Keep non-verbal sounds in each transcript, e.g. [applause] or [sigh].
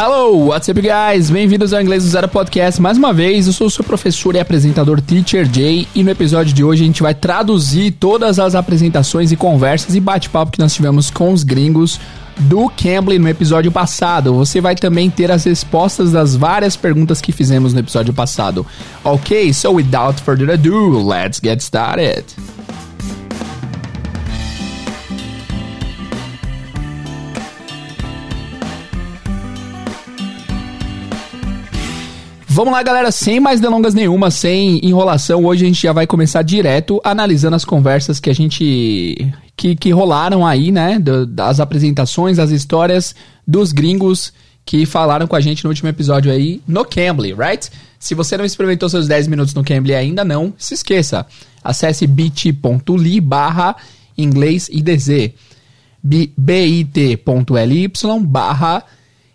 Hello, what's up, guys? Bem-vindos ao Inglês do Zero Podcast mais uma vez. Eu sou o seu professor e apresentador Teacher Jay e no episódio de hoje a gente vai traduzir todas as apresentações e conversas e bate-papo que nós tivemos com os gringos do Cambly no episódio passado. Você vai também ter as respostas das várias perguntas que fizemos no episódio passado. Ok, so without further ado, let's get started. Vamos lá, galera, sem mais delongas nenhuma, sem enrolação, hoje a gente já vai começar direto analisando as conversas que a gente que, que rolaram aí, né, das apresentações, as histórias dos gringos que falaram com a gente no último episódio aí no Cambly, right? Se você não experimentou seus 10 minutos no Cambly ainda não, se esqueça. Acesse bit.ly barra inglês IDZ bit.ly barra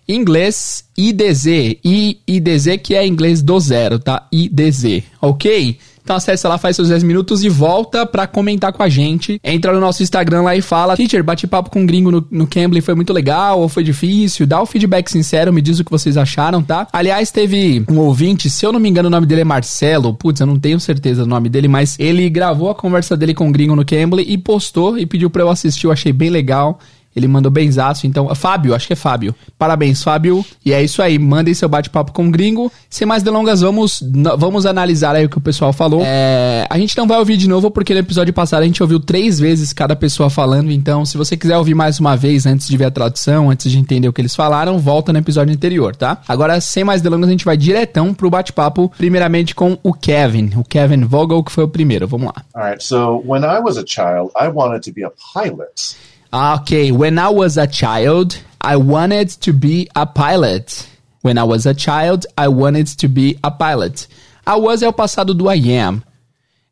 Inglês IDZ, I, IDZ que é inglês do zero, tá? IDZ, ok? Então acessa lá, faz seus 10 minutos e volta pra comentar com a gente. Entra no nosso Instagram lá e fala, teacher, bate papo com um gringo no, no Cambly, foi muito legal ou foi difícil? Dá o feedback sincero, me diz o que vocês acharam, tá? Aliás, teve um ouvinte, se eu não me engano o nome dele é Marcelo, putz, eu não tenho certeza do nome dele, mas ele gravou a conversa dele com o gringo no Cambly e postou e pediu pra eu assistir, eu achei bem legal. Ele mandou benzaço, então. Fábio, acho que é Fábio. Parabéns, Fábio. E é isso aí. Mandem seu bate-papo com o gringo. Sem mais delongas, vamos, vamos analisar aí o que o pessoal falou. É, a gente não vai ouvir de novo, porque no episódio passado a gente ouviu três vezes cada pessoa falando. Então, se você quiser ouvir mais uma vez antes de ver a tradução, antes de entender o que eles falaram, volta no episódio anterior, tá? Agora, sem mais delongas, a gente vai diretão pro bate-papo, primeiramente com o Kevin. O Kevin Vogel, que foi o primeiro. Vamos lá. Alright, so when I was a child, I wanted to be a pilot. Okay, when I was a child, I wanted to be a pilot. When I was a child, I wanted to be a pilot. I was é o passado do I am.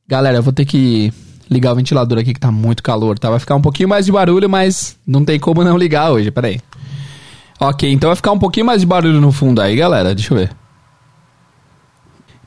Galera, eu vou ter que ligar o ventilador aqui que tá muito calor, tá? Vai ficar um pouquinho mais de barulho, mas não tem como não ligar hoje, peraí. Ok, então vai ficar um pouquinho mais de barulho no fundo aí, galera. Deixa eu ver.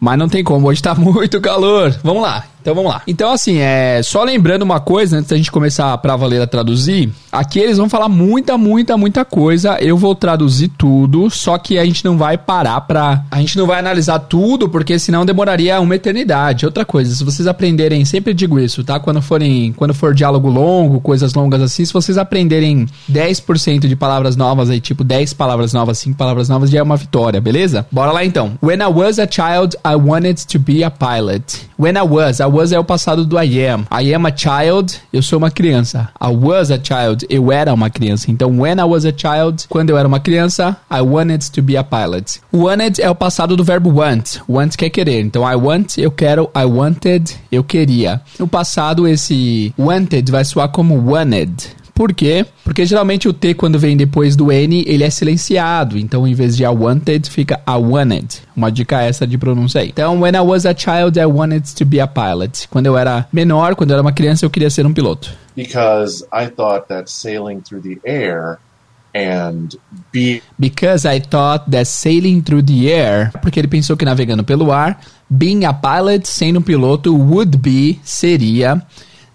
Mas não tem como, hoje tá [laughs] muito calor. Vamos lá. Então vamos lá. Então, assim, é só lembrando uma coisa, antes da gente começar pra valer a traduzir, aqui eles vão falar muita, muita, muita coisa. Eu vou traduzir tudo, só que a gente não vai parar pra. A gente não vai analisar tudo, porque senão demoraria uma eternidade. Outra coisa, se vocês aprenderem, sempre digo isso, tá? Quando forem. Quando for diálogo longo, coisas longas assim, se vocês aprenderem 10% de palavras novas aí, tipo 10 palavras novas, 5 palavras novas, já é uma vitória, beleza? Bora lá então. When I was a child, I wanted to be a pilot. When I was, I was é o passado do I am. I am a child, eu sou uma criança. I was a child, eu era uma criança. Então, when I was a child, quando eu era uma criança, I wanted to be a pilot. Wanted é o passado do verbo want. Want quer querer. Então, I want, eu quero. I wanted, eu queria. No passado, esse wanted vai soar como wanted. Por quê? Porque geralmente o T, quando vem depois do N, ele é silenciado. Então, em vez de I wanted, fica I wanted. Uma dica essa de pronúncia aí. Então, when I was a child, I wanted to be a pilot. Quando eu era menor, quando eu era uma criança, eu queria ser um piloto. Because I thought that sailing through the air and be Because I thought that sailing through the air, porque ele pensou que navegando pelo ar, being a pilot, sendo um piloto, would be, seria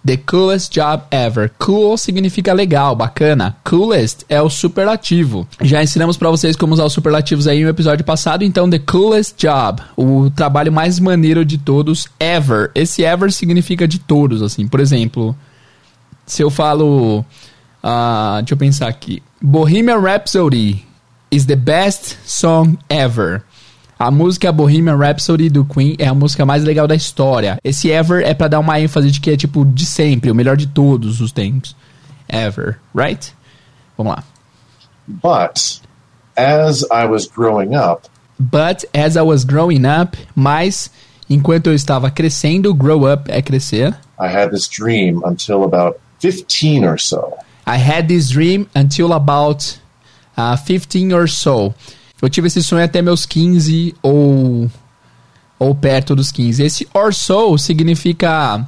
The coolest job ever. Cool significa legal, bacana. Coolest é o superlativo. Já ensinamos para vocês como usar os superlativos aí no episódio passado, então the coolest job, o trabalho mais maneiro de todos ever. Esse ever significa de todos, assim. Por exemplo, se eu falo, uh, deixa eu pensar aqui. Bohemian Rhapsody is the best song ever. A música Bohemian Rhapsody do Queen é a música mais legal da história. Esse ever é para dar uma ênfase de que é tipo de sempre, o melhor de todos os tempos. Ever, right? Vamos lá. But as I was growing up, But as I was growing up, mas enquanto eu estava crescendo, grow up é crescer. I had this dream until about 15 or so. I had this dream until about uh, 15 or so. Eu tive esse sonho até meus 15 ou ou perto dos 15. Esse or so significa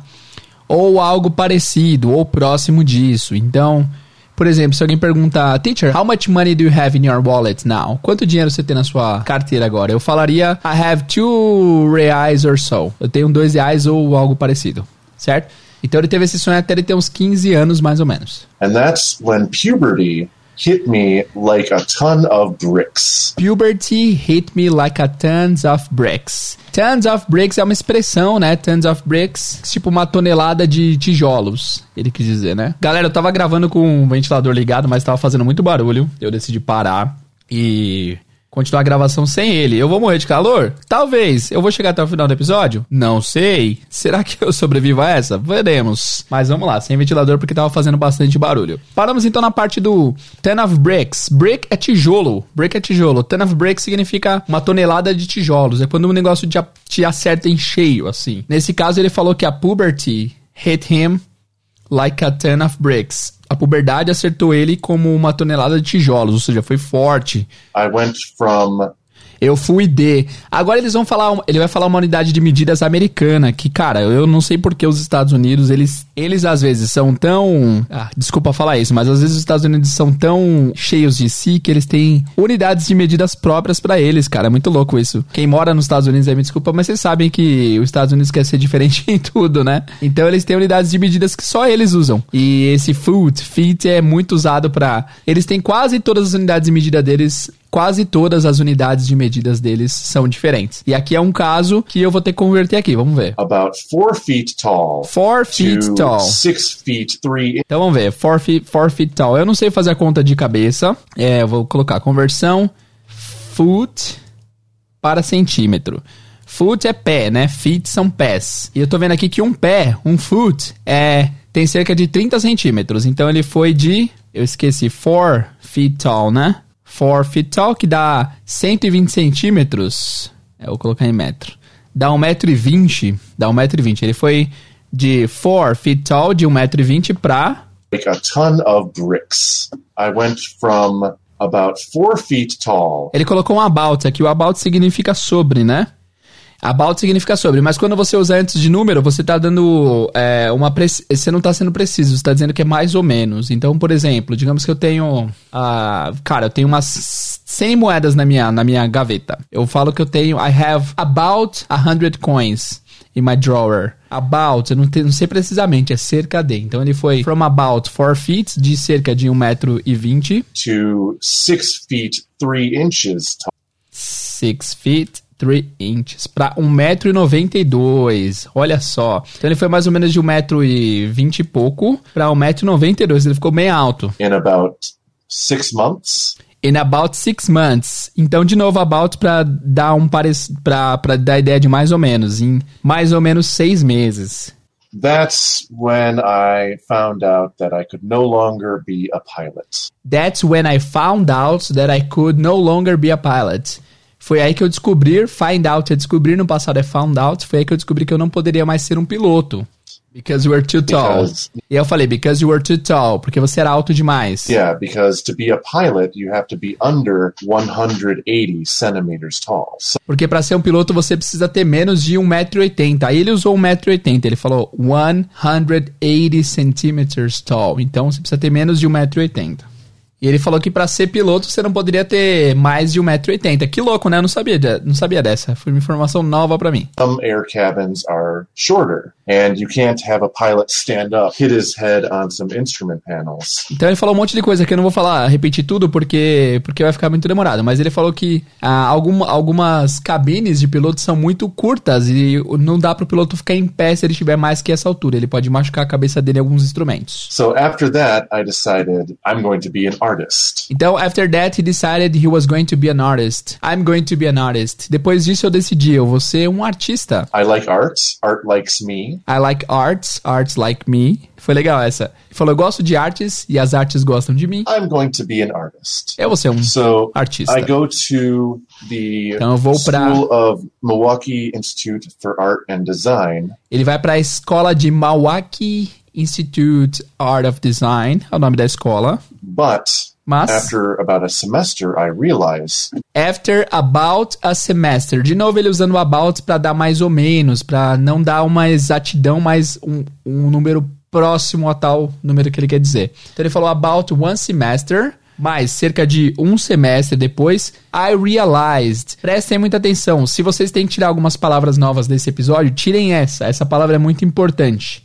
ou algo parecido ou próximo disso. Então, por exemplo, se alguém perguntar, teacher, how much money do you have in your wallet now? Quanto dinheiro você tem na sua carteira agora? Eu falaria, I have two reais or so. Eu tenho dois reais ou algo parecido, certo? Então ele teve esse sonho até ele ter uns 15 anos mais ou menos. And that's when puberty hit me like a ton of bricks. Puberty hit me like a tons of bricks. Tons of bricks é uma expressão, né? Tons of bricks, tipo uma tonelada de tijolos, ele quis dizer, né? Galera, eu tava gravando com o ventilador ligado, mas tava fazendo muito barulho. Eu decidi parar e continuar a gravação sem ele. Eu vou morrer de calor? Talvez. Eu vou chegar até o final do episódio? Não sei. Será que eu sobrevivo a essa? Veremos. Mas vamos lá, sem ventilador porque tava fazendo bastante barulho. Paramos então na parte do ton of bricks. Brick é tijolo. Brick é tijolo. Ton of bricks significa uma tonelada de tijolos. É quando um negócio te acerta em cheio, assim. Nesse caso, ele falou que a puberty hit him like a ton of bricks. A puberdade acertou ele como uma tonelada de tijolos, ou seja, foi forte. I went from Eu fui de. Agora eles vão falar, ele vai falar uma unidade de medidas americana, que, cara, eu não sei porque os Estados Unidos, eles, eles às vezes são tão. Ah, desculpa falar isso, mas às vezes os Estados Unidos são tão cheios de si que eles têm unidades de medidas próprias pra eles, cara. É muito louco isso. Quem mora nos Estados Unidos aí me desculpa, mas vocês sabem que os Estados Unidos quer ser diferente [laughs] em tudo, né? Então eles têm unidades de medidas que só eles usam. E esse foot, feet é muito usado pra. Eles têm quase todas as unidades de medida deles quase todas as unidades de medidas deles são diferentes. E aqui é um caso que eu vou ter que converter aqui, vamos ver. about four feet tall 4 feet tall. six feet three Então vamos ver, 4 feet, four feet tall. Eu não sei fazer a conta de cabeça. É, eu vou colocar conversão foot para centímetro. Foot é pé, né? Feet são pés. E eu tô vendo aqui que um pé, um foot, é tem cerca de 30 centímetros. Então ele foi de, eu esqueci, 4 feet tall, né? 4 feet tall, que dá 120 centímetros. É, vou colocar em metro. Dá 1,20m. Dá 1,20m. Ele foi de 4 feet tall, de 1,20m pra like a ton of bricks. I went from about four feet tall Ele colocou um about aqui. O about significa sobre, né? About significa sobre, mas quando você usa antes de número, você tá dando é, uma. preci- Você não tá sendo preciso, você tá dizendo que é mais ou menos. Então, por exemplo, digamos que eu tenho. ah, cara, eu tenho umas 100 moedas na minha, na minha gaveta. Eu falo que eu tenho. I have about 100 coins in my drawer. About, eu não, te- não sei precisamente, é cerca de. Então ele foi from about 4 feet, de cerca de 1,20m. to six feet three inches tall. 6 feet 3 inches para 1,92m. Olha só. Então ele foi mais ou menos de 1,20m e pouco para 1,92m. Ele ficou bem alto. in about six months. In about 6 months. Então, de novo, about para dar um parec... pra, pra dar ideia de mais ou menos. Em mais ou menos 6 meses. That's when I found out that I could no longer be a pilot. That's when I found out that I could no longer be a pilot. Foi aí que eu descobri, find out é descobrir, no passado é found out, foi aí que eu descobri que eu não poderia mais ser um piloto. Because you were too tall. Because- E eu falei, because you were too tall, porque você era alto demais. Yeah, because to be a pilot, you have to be under 180 centimeters tall. So Porque pra ser um piloto você precisa ter menos de 1,80m. Aí ele usou 1,80m, ele falou 180 centimeters tall. Então você precisa ter menos de 1,80m. E ele falou que pra ser piloto você não poderia ter mais de 1,80m. Que louco, né? Eu não sabia, não sabia dessa. Foi uma informação nova pra mim. some air cabins are shorter, and you can't have a pilot stand up, hit his head on some instrument panels. Então ele falou um monte de coisa que eu não vou falar, repetir tudo porque, porque vai ficar muito demorado. Mas ele falou que ah, alguma- algumas cabines de piloto são muito curtas e não dá pro piloto ficar em pé se ele estiver mais que essa altura. Ele pode machucar a cabeça dele em alguns instrumentos. So after that, I decided I'm going to be an artist. Então, after that, he decided he was going to be an artist. I'm going to be an artist. Depois disso, eu decidi, eu vou ser um artista. I like art. Art likes me. I like arts, arts like me. Foi legal essa. Ele falou, eu gosto de artes e as artes gostam de mim. I'm going to be an artist. Eu vou ser um So artista. I go to the Então eu vou pra- School of Milwaukee Institute for Art and Design, Ele vai para a escola de Milwaukee Institute Art of Design, é o nome da escola. but Mas, after about a semester, I realize after about a semester. De novo, ele usando o about para dar mais ou menos, para não dar uma exatidão, mas um, um número próximo a tal número que ele quer dizer. Então ele falou about one semester. Mais cerca de um semestre depois, I realized. Prestem muita atenção. Se vocês têm que tirar algumas palavras novas desse episódio, tirem essa. Essa palavra é muito importante.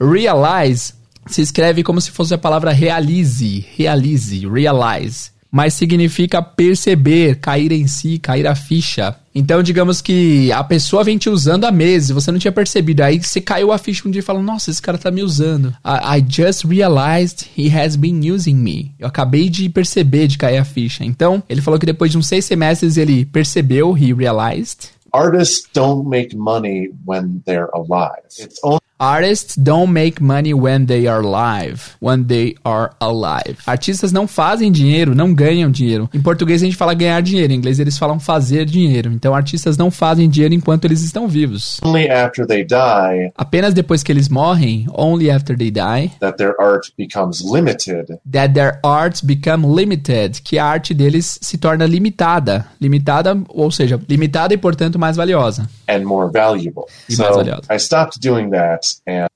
Realize se escreve como se fosse a palavra realize, realize, realize. Mas significa perceber, cair em si, cair a ficha. Então, digamos que a pessoa vem te usando há meses, você não tinha percebido. Aí você caiu a ficha um dia e falou: Nossa, esse cara tá me usando. I, I, just realized he has been using me. Eu acabei de perceber de cair a ficha. Então, ele falou que depois de uns seis semestres ele percebeu, he realized. Artists don't make money when they're alive. It's only Artists don't make money when they are alive. When they are alive. Artistas não fazem dinheiro, não ganham dinheiro. Em português a gente fala ganhar dinheiro, em inglês eles falam fazer dinheiro. Então artistas não fazem dinheiro enquanto eles estão vivos. only after they die Apenas depois que eles morrem, only after they die, that their art becomes limited that their arts become limited, que a arte deles se torna limitada. Limitada, ou seja, limitada e portanto mais valiosa. and more valuable. Y so más valioso. I stopped doing that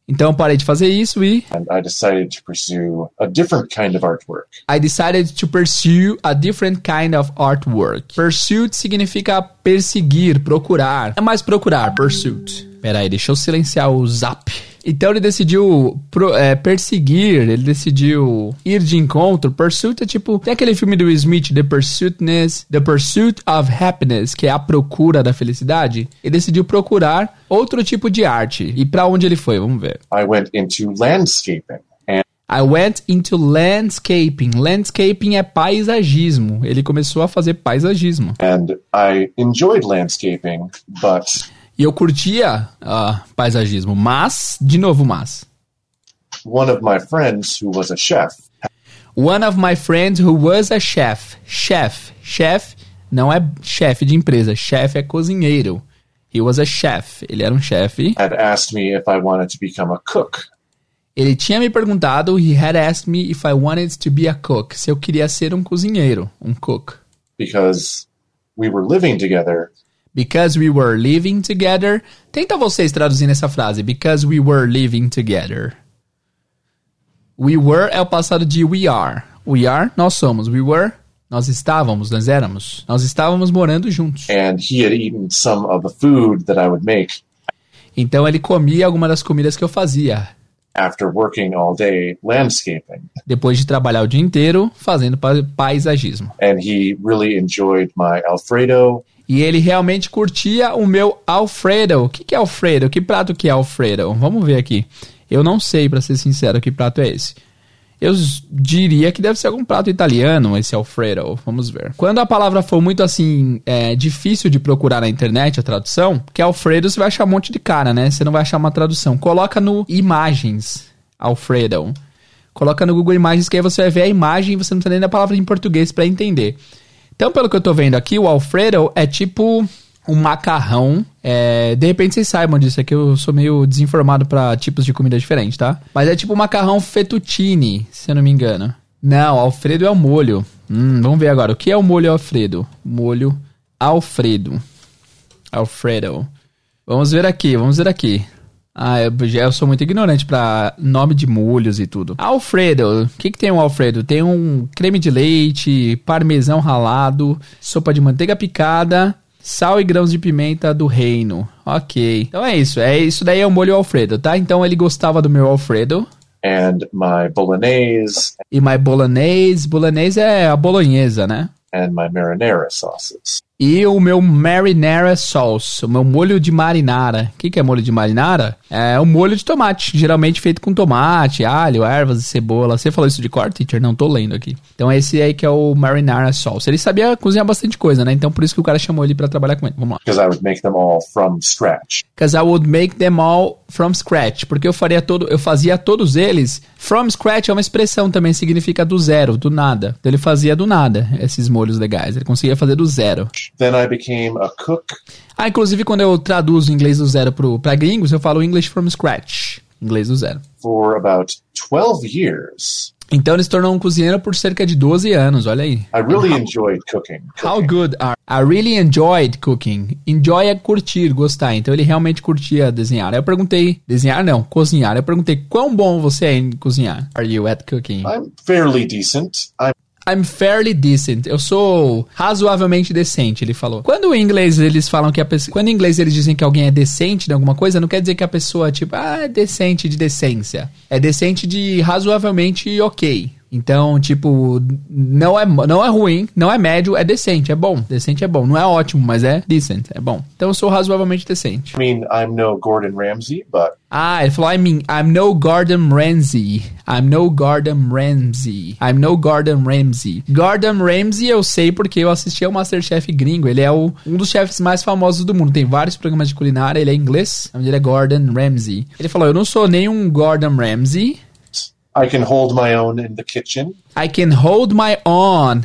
Então eu parei de fazer isso e and I decided to pursue a different kind of artwork. I decided to pursue a different kind of artwork. Pursuit significa perseguir, procurar. É mais procurar, pursuit. Pera aí, deixa eu silenciar o zap. Então ele decidiu pro- é, perseguir, ele decidiu ir de encontro. Pursuit é tipo. Tem aquele filme do Will Smith, The Pursuitness, The Pursuit of Happiness, que é a procura da felicidade. Ele decidiu procurar outro tipo de arte. E pra onde ele foi? Vamos ver. I went into landscaping and I went into landscaping. Landscaping é paisagismo. Ele começou a fazer paisagismo. and I enjoyed landscaping, but E eu curtia ah, paisagismo, mas, de novo, mas. one of my friends who was a chef One of my friends who was a chef. Chef. Chef não é chefe de empresa. Chef é cozinheiro. He was a chef. Ele era um chefe. had asked me if I wanted to become a cook. Ele tinha me perguntado, he had asked me if I wanted to be a cook. Se eu queria ser um cozinheiro, um cook. because we were living together Because we were living together. Tenta vocês traduzindo essa frase. Because we were living together. We were é o passado de we are. We are, nós somos. We were, nós estávamos, nós éramos. Nós estávamos morando juntos. and he had eaten some of the food that I would make Então ele comia alguma das comidas que eu fazia. after working all day landscaping. Depois de trabalhar o dia inteiro fazendo pa- paisagismo. And he really enjoyed my Alfredo E ele realmente curtia o meu Alfredo. O que, que é Alfredo? Que prato que é Alfredo? Vamos ver aqui. Eu não sei, pra ser sincero, que prato é esse. Eu diria que deve ser algum prato italiano, esse Alfredo. Vamos ver. Quando a palavra for muito assim, é, difícil de procurar na internet, a tradução, que Alfredo você vai achar um monte de cara, né? Você não vai achar uma tradução. Coloca no imagens, Alfredo. Coloca no Google Imagens que aí você vai ver a imagem e você não precisa nem da palavra em português pra entender. Então, pelo que eu tô vendo aqui, o Alfredo é tipo um macarrão. É, de repente vocês saibam disso, é que eu sou meio desinformado pra tipos de comida diferentes, tá? Mas é tipo um macarrão fettuccine, se eu não me engano. Não, Alfredo é o molho. Hum, vamos ver agora. O que é o molho Alfredo? Molho Alfredo. Alfredo. Vamos ver aqui, vamos ver aqui. Ah, eu, eu sou muito ignorante pra nome de molhos e tudo. Alfredo. O que, que tem um Alfredo? Tem um creme de leite, parmesão ralado, sopa de manteiga picada, sal e grãos de pimenta do reino. Ok. Então é isso. É isso daí é o molho Alfredo, tá? Então ele gostava do meu Alfredo. and my bolognese E my bolognese. Bolognese é a bolonhesa, né? and my marinara sauces. E o meu marinara sauce, o meu molho de marinara. O que, que é molho de marinara? É um molho de tomate, geralmente feito com tomate, alho, ervas e cebola. Você falou isso de cor, teacher? Não, tô lendo aqui. Então esse aí que é o marinara sauce. Ele sabia cozinhar bastante coisa, né? Então por isso que o cara chamou ele pra trabalhar com ele. Vamos lá. Because I would make them all from scratch. Because I would make them all from scratch. Porque eu faria todo, eu fazia todos eles. From scratch é uma expressão também, significa do zero, do nada. Então ele fazia do nada esses molhos legais. Ele conseguia fazer do zero. Then I became a cook Ah, inclusive quando eu traduzo inglês do zero pro, pra gringos, eu falo English from scratch. Inglês do zero. for about 12 years. Então ele se tornou um cozinheiro por cerca de 12 anos, olha aí. I really enjoyed cooking. How cooking. good are... I really enjoyed cooking. Enjoy é curtir, gostar. Então ele realmente curtia desenhar. Eu perguntei... Desenhar não, cozinhar. Eu perguntei, quão bom você é em cozinhar? Are you at cooking? I'm fairly decent. I'm I'm fairly decent. Eu sou razoavelmente decente, ele falou. Quando em inglês eles falam que a pessoa. Quando em inglês eles dizem que alguém é decente em alguma coisa, não quer dizer que a pessoa, tipo, ah, é decente de decência. É decente de razoavelmente ok. Então, tipo, não é, não é ruim, não é médio, é decente, é bom. Decente é bom. Não é ótimo, mas é decent, é bom. Então eu sou razoavelmente decente. I mean, I'm no Gordon Ramsay, but Ah, ele falou, I mean, I'm no Gordon Ramsay. I'm no Gordon Ramsay. I'm no Gordon Ramsay. Gordon Ramsay eu sei porque eu assisti ao Masterchef gringo. Ele é o, um dos chefes mais famosos do mundo. Tem vários programas de culinária, ele é inglês. O nome dele é Gordon Ramsay. Ele falou, eu não sou nenhum Gordon Ramsay. I can hold my own in the kitchen. I can hold my own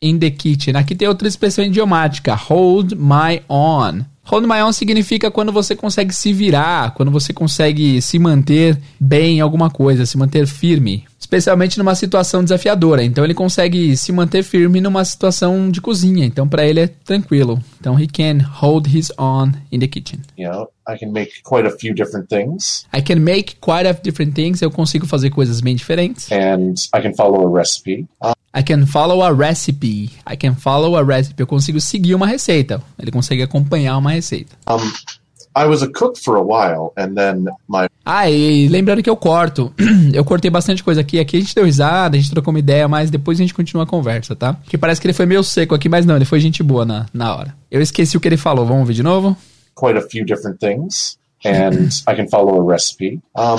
in the kitchen. Aqui tem outra expressão idiomática. Hold my own. Hold my own significa quando você consegue se virar, quando você consegue se manter bem em alguma coisa, se manter firme. Especialmente numa situação desafiadora. Então ele consegue se manter firme numa situação de cozinha. Então para ele é tranquilo. Então he can hold his own in the kitchen. You know, I can make quite a few different things, I can make quite a different things. Eu consigo fazer coisas bem diferentes. and I can follow a recipe. Uh, I can follow a recipe. I can follow a recipe. Eu consigo seguir uma receita. Ele consegue acompanhar uma receita. um, I was a cook for a while, and then my Ah, e lembrando que eu corto. [clears throat] eu cortei bastante coisa aqui. Aqui a gente deu risada, a gente trocou uma ideia, mas depois a gente continua a conversa, tá? Porque parece que ele foi meio seco aqui, mas não, ele foi gente boa na, na hora. Eu esqueci o que ele falou. Vamos ver de novo? quite a few different things, and I can follow a recipe. Um,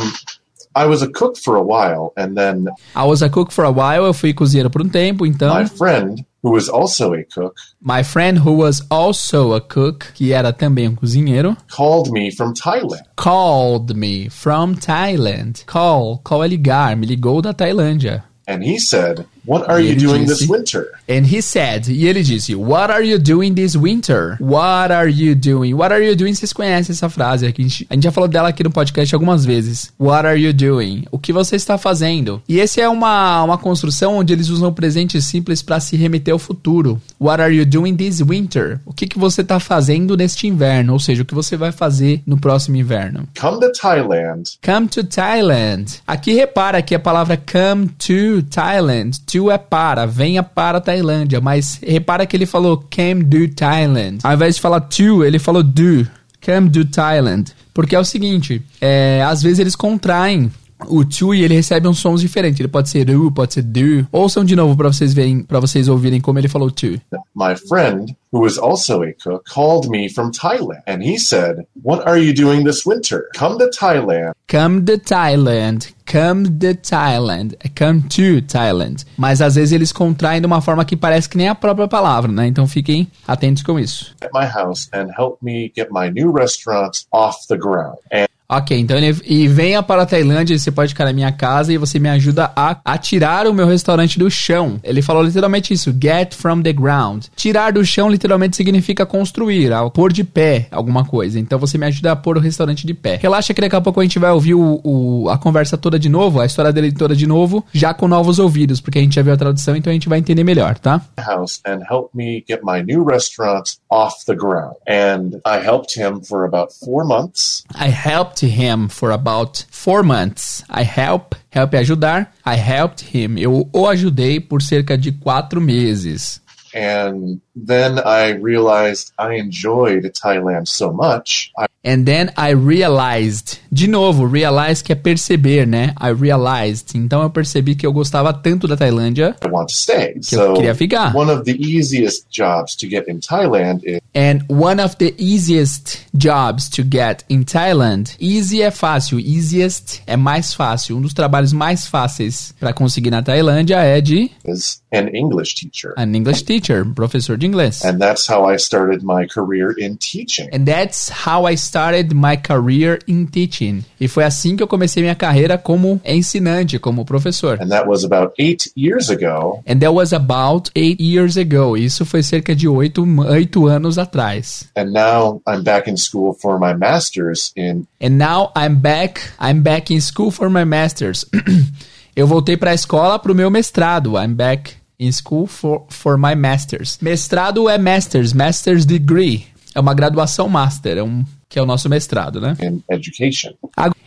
I was a cook for a while, and then I was a cook for a while. Eu fui cozinheiro por um tempo, então. my friend, who was also a cook, My friend, who was also a cook, que era também um cozinheiro, called me from Thailand. called me from Thailand. Call, call é ligar, me ligou da Tailândia. And he said, What are you doing disse- this winter? And he said, e ele disse, What are you doing this winter? What are you doing? What are you doing? Vocês conhecem essa frase aqui. A gente, a gente já falou dela aqui no podcast algumas vezes. What are you doing? O que você está fazendo? E esse é uma, uma construção onde eles usam o presente simples para se remeter ao futuro. What are you doing this winter? O que, que você está fazendo neste inverno? Ou seja, o que você vai fazer no próximo inverno? Come to Thailand Come to Thailand. Aqui repara que a palavra come to Thailand. To é para, venha para a Tailândia. Mas repara que ele falou came do Thailand. Ao invés de falar to, ele falou do. Come to Thailand. Porque é o seguinte, é, às vezes eles contraem o e ele recebe uns sons diferentes. Ele pode ser u, pode ser do. Ouçam de novo para vocês verem, para vocês ouvirem como ele falou to. my friend, who was also a cook, called me from Thailand. And he said, What are you doing this winter? Come to Thailand. Come to Thailand. Come to Thailand. É come to Thailand. Mas às vezes eles contraem de uma forma que parece que nem a própria palavra, né? Então fiquem atentos com isso. At my house and help me get my new restaurant off the ground. And Ok, então ele e venha para a Tailândia, você pode ficar na minha casa e você me ajuda a, a tirar o meu restaurante do chão. Ele falou literalmente isso, get from the ground. Tirar do chão literalmente significa construir, a pôr de pé alguma coisa. Então você me ajuda a pôr o restaurante de pé. Relaxa que daqui a pouco a gente vai ouvir o, o- a conversa toda de novo, a história dele toda de novo, já com novos ouvidos, porque a gente já viu a tradução, então a gente vai entender melhor, tá? house and help me get my new restaurant off the ground. And I helped him for about four months. I helped him for about four months. I help, help ajudar. I helped him. Eu o ajudei por cerca de quatro meses. And then I realized I enjoyed Thailand so much. I And then I realized. De novo, realize que é perceber, né? I realized. Então eu percebi que eu gostava tanto da Tailândia. want to stay. Que eu So queria ficar. one of the easiest jobs to get in Thailand is And one of the easiest jobs to get in Thailand. Easy é fácil, easiest é mais fácil. Um dos trabalhos mais fáceis para conseguir na Tailândia é de is an English teacher. an English teacher, professor de inglês. And that's how I started my career in teaching. And that's how I started my career in teaching. E foi assim que eu comecei minha carreira como ensinante, como professor. And that was about eight years ago. And that was about eight years ago. Isso foi cerca de oito, oito anos atrás. And now I'm back in school for my master's in And now I'm back. I'm back in school for my masters. [clears throat] eu voltei para a escola para o meu mestrado. I'm back in school for, for my masters. Mestrado é masters, master's degree. É uma graduação master, é um que é o nosso mestrado, né? in education.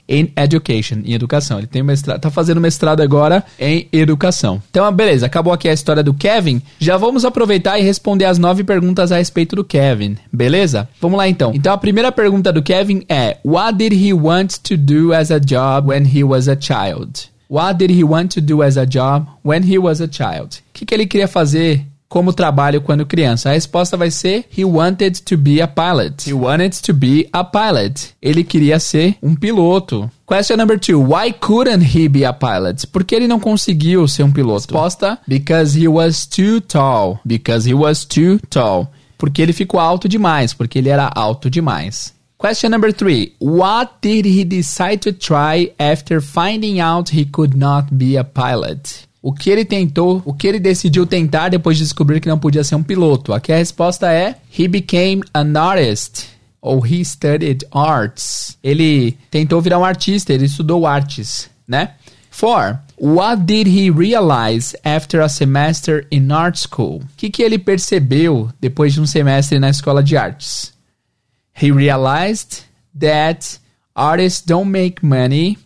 In education, em educação. Ele tem mestrado, tá fazendo mestrado agora em educação. Então, beleza, acabou aqui a história do Kevin. Já vamos aproveitar e responder as nove perguntas a respeito do Kevin, beleza? Vamos lá então. Então, a primeira pergunta do Kevin é: What did he want to do as a job when he was a child? What did he want to do as a job when he was a child? O que, que ele queria fazer como trabalho quando criança? A resposta vai ser He wanted to be a pilot. He wanted to be a pilot. Ele queria ser um piloto. Question number two. Why couldn't he be a pilot? Por que ele não conseguiu ser um piloto? Resposta: Because he was too tall. Because he was too tall. Porque ele ficou alto demais. Porque ele era alto demais. Question number three. What did he decide to try after finding out he could not be a pilot? O que ele tentou, o que ele decidiu tentar depois de descobrir que não podia ser um piloto? Aqui a resposta é: He became an artist. Ou he studied arts. Ele tentou virar um artista, ele estudou artes, né? 4. What did he realize after a semester in art school? O que, que ele percebeu depois de um semestre na escola de artes? He realized that artists don't make money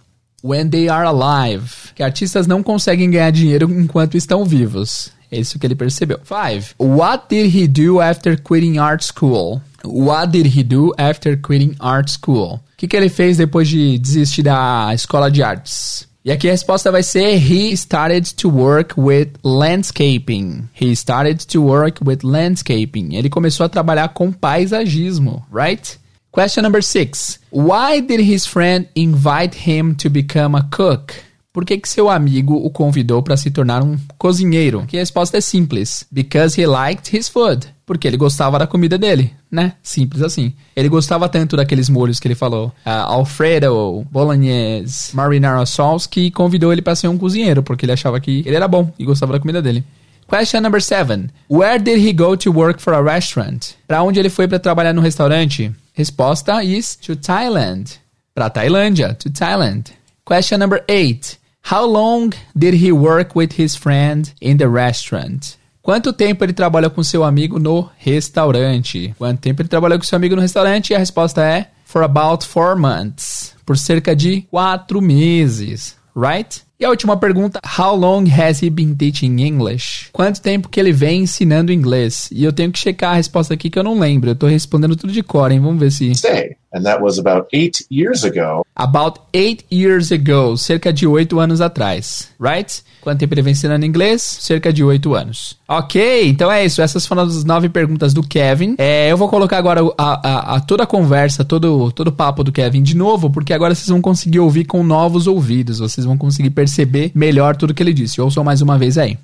when they are alive. Que artistas não conseguem ganhar dinheiro enquanto estão vivos. É isso que ele percebeu. 5. What did he do after quitting art school? What did he do after quitting art school? O que, que ele fez depois de desistir da escola de artes? E aqui a resposta vai ser He started to work with landscaping. He started to work with landscaping. Ele começou a trabalhar com paisagismo, right? Question number six. Why did his friend invite him to become a cook? Por que, que seu amigo o convidou para se tornar um cozinheiro? Que a resposta é simples. Because he liked his food. Porque ele gostava da comida dele, né? Simples assim. Ele gostava tanto daqueles molhos que ele falou. Uh, Alfredo, Bolognese, Marinara Sauce, que convidou ele para ser um cozinheiro, porque ele achava que ele era bom e gostava da comida dele. Question number seven. Where did he go to work for a restaurant? Para onde ele foi para trabalhar no restaurante? Resposta is to Thailand. Para Tailândia, to Thailand. Question number eight. How long did he work with his friend in the restaurant? Quanto tempo ele trabalha com seu amigo no restaurante? Quanto tempo ele trabalhou com seu amigo no restaurante? E a resposta é for about four months. Por cerca de quatro meses. Right? E a última pergunta, how long has he been teaching English? Quanto tempo que ele vem ensinando inglês? E eu tenho que checar a resposta aqui que eu não lembro. Eu tô respondendo tudo de cor, hein? Vamos ver se... Stay. And that was about eight years ago. About eight years ago, cerca de oito anos atrás, right? Quanto tempo ele vem ensinando inglês? Cerca de oito anos. Ok, então é isso. Essas foram as nove perguntas do Kevin. É, eu vou colocar agora a, a, a toda a conversa, todo, todo o papo do Kevin de novo, porque agora vocês vão conseguir ouvir com novos ouvidos. Vocês vão conseguir perceber melhor tudo que ele disse. Ouçam mais uma vez aí.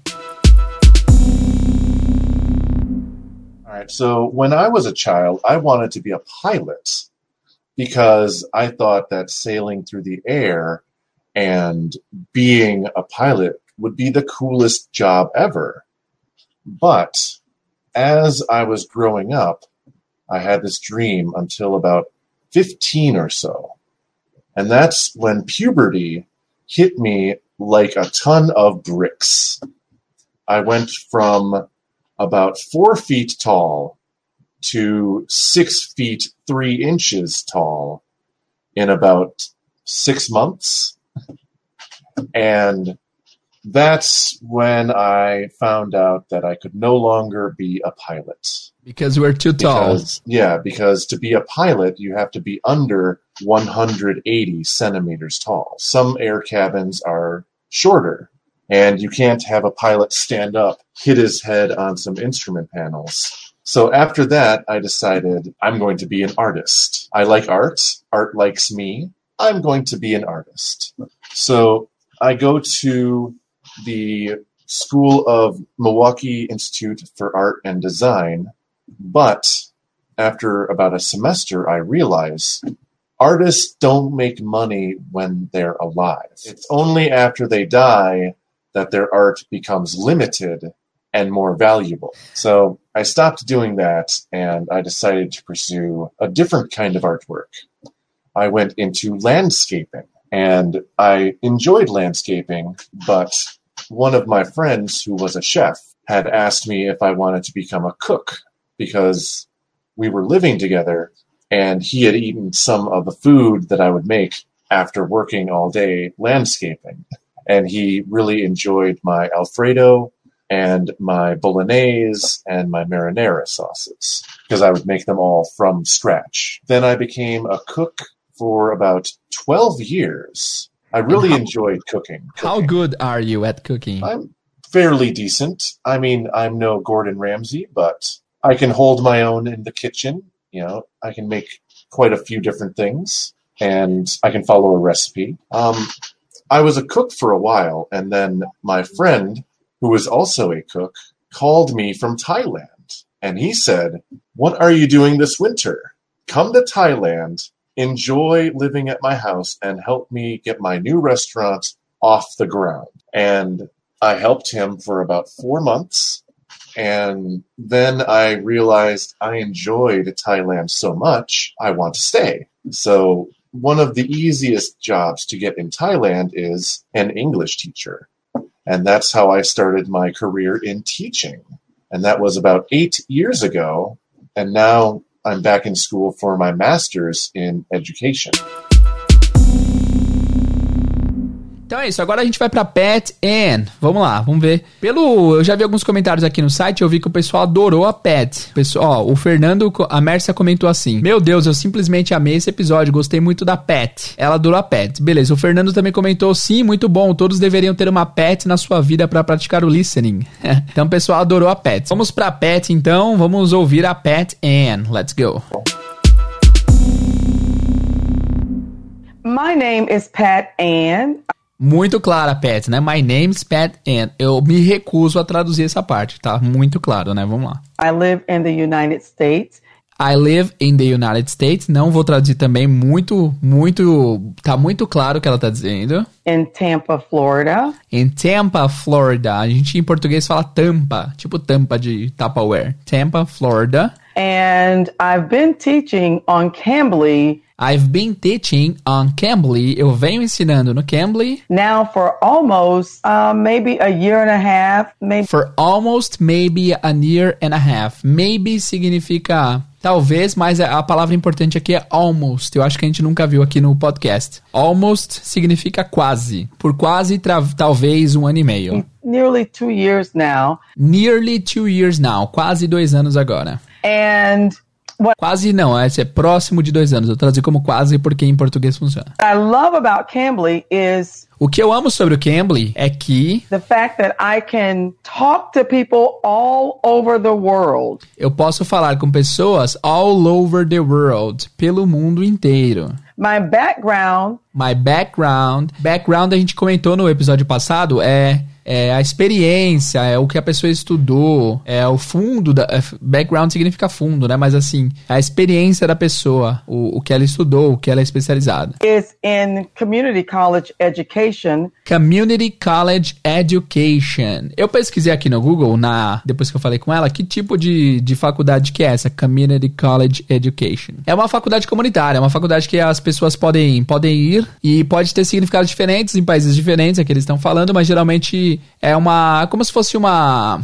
Alright, so when I was a child, I wanted to be a pilot. Because I thought that sailing through the air and being a pilot would be the coolest job ever. But as I was growing up, I had this dream until about 15 or so. And that's when puberty hit me like a ton of bricks. I went from about four feet tall to six feet three inches tall in about six months. And that's when I found out that I could no longer be a pilot. Because we're too tall. Because, yeah, because to be a pilot, you have to be under 180 centimeters tall. Some air cabins are shorter, and you can't have a pilot stand up, hit his head on some instrument panels so after that, I decided I'm going to be an artist. I like art. Art likes me. I'm going to be an artist. So I go to the School of Milwaukee Institute for Art and Design, but after about a semester, I realize artists don't make money when they're alive. It's only after they die that their art becomes limited and more valuable. So I stopped doing that and I decided to pursue a different kind of artwork. I went into landscaping and I enjoyed landscaping, but one of my friends who was a chef had asked me if I wanted to become a cook because we were living together and he had eaten some of the food that I would make after working all day landscaping. And he really enjoyed my Alfredo and my bolognese and my marinara sauces because I would make them all from scratch. Then I became a cook for about 12 years. I really how, enjoyed cooking, cooking. How good are you at cooking? I'm fairly decent. I mean, I'm no Gordon Ramsay, but I can hold my own in the kitchen. You know, I can make quite a few different things and I can follow a recipe. Um, I was a cook for a while, and then my friend, who was also a cook, called me from Thailand. And he said, What are you doing this winter? Come to Thailand, enjoy living at my house, and help me get my new restaurant off the ground. And I helped him for about four months. And then I realized I enjoyed Thailand so much, I want to stay. So one of the easiest jobs to get in Thailand is an English teacher. And that's how I started my career in teaching. And that was about eight years ago. And now I'm back in school for my master's in education. Então é isso, agora a gente vai pra Pet Ann. Vamos lá, vamos ver. Pelo. Eu já vi alguns comentários aqui no site, eu vi que o pessoal adorou a Pet. Pessoal, ó, o Fernando, a Mércia comentou assim: Meu Deus, eu simplesmente amei esse episódio, gostei muito da Pet. Ela adorou a Pet. Beleza, o Fernando também comentou: sim, muito bom. Todos deveriam ter uma Pet na sua vida para praticar o listening. [laughs] então o pessoal adorou a Pet. Vamos pra Pet então, vamos ouvir a Pet Ann. Let's go. My name is Pat Ann. Muito clara, Pat, né? My name's Pat and eu me recuso a traduzir essa parte, tá? Muito claro, né? Vamos lá. I live in the United States. I live in the United States. Não vou traduzir também muito, muito, tá muito claro o que ela tá dizendo. In Tampa, Florida. Em Tampa, Florida. A gente em português fala tampa, tipo tampa de Tupperware. Tampa, Florida. And I've been teaching on Cambly I've been teaching on Cambly. Eu venho ensinando no Cambly. Now for almost uh, maybe a year and a half. Maybe. For almost maybe a year and a half. Maybe significa talvez, mas a palavra importante aqui é almost. Eu acho que a gente nunca viu aqui no podcast. Almost significa quase. Por quase, talvez um ano e meio. Nearly two years now. Nearly two years now. Quase dois anos agora. And quase não, é, é próximo de dois anos. Eu traduzi como quase porque em português funciona. I love about Cambly is o que eu amo sobre o Cambly é que the fact that I can talk to people all over the world. Eu posso falar com pessoas all over the world, pelo mundo inteiro. My background. My background. Background a gente comentou no episódio passado é é a experiência, é o que a pessoa estudou, é o fundo da é, background significa fundo, né? Mas assim, a experiência da pessoa, o, o que ela estudou, o que ela é especializada. Is in community college education. Community college education. Eu pesquisei aqui no Google na depois que eu falei com ela, que tipo de, de faculdade que é essa Community College Education? É uma faculdade comunitária, é uma faculdade que as pessoas podem podem ir e pode ter significados diferentes em países diferentes, é que eles estão falando, mas geralmente é uma. como se fosse uma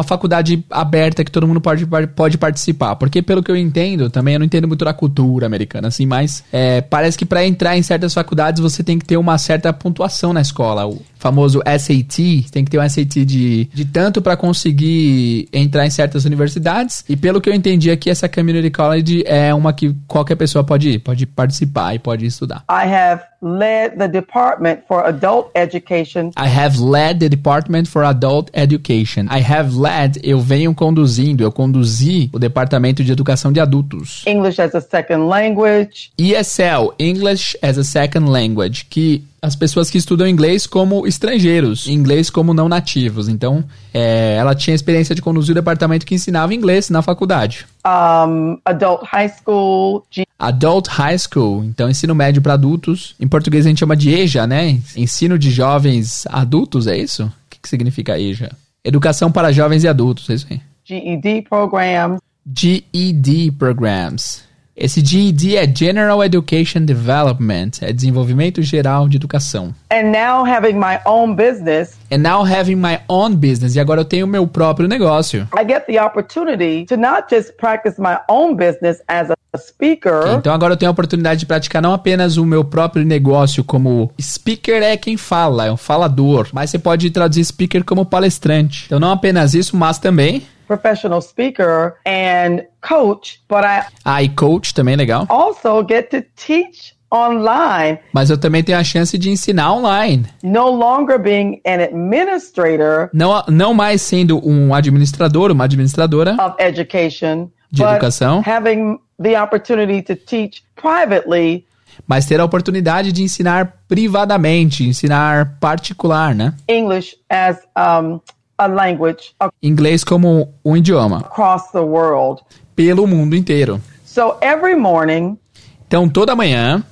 uma faculdade aberta que todo mundo pode, pode participar. Porque, pelo que eu entendo, também eu não entendo muito da cultura americana, assim, mas é, parece que para entrar em certas faculdades você tem que ter uma certa pontuação na escola. Famoso SAT, tem que ter um SAT de, de tanto para conseguir entrar em certas universidades. E pelo que eu entendi aqui, essa Community College é uma que qualquer pessoa pode ir, pode participar e pode estudar. I have led the department for adult education. I have led the department for adult education. I have led led, eu venho conduzindo, eu conduzi o departamento de educação de adultos. English as a second language. ESL, English as a second language, que as pessoas que estudam inglês como estrangeiros, inglês como não nativos. Então, é, ela tinha experiência de conduzir o departamento que ensinava inglês na faculdade. Um, adult High School. Adult High School, então ensino médio para adultos. Em português a gente chama de EJA, né? Ensino de jovens adultos, é isso? O que, que significa EJA? Educação para jovens e adultos, é isso aí. GED programs. GED programs. Esse GED é General Education Development, é desenvolvimento geral de educação. And now having my own business, And now having my own business, e agora eu tenho meu próprio negócio. I get the opportunity to not just practice my own business as a speaker, Então agora eu tenho a oportunidade de praticar não apenas o meu próprio negócio como speaker é quem fala, é um falador, mas você pode traduzir speaker como palestrante. Então não apenas isso, mas também professional speaker, and coach, but I ah, e coach também legal. also get to teach online, Mas eu também tenho a chance de ensinar online. no longer being an administrator Não, não mais sendo um administrador, uma administradora, of education, De but educação. having the opportunity to teach privately mas ter a oportunidade de ensinar privadamente, ensinar particular, né? English as um, a language Inglês como um idioma, across the world. pelo mundo inteiro. So every morning, Então toda manhã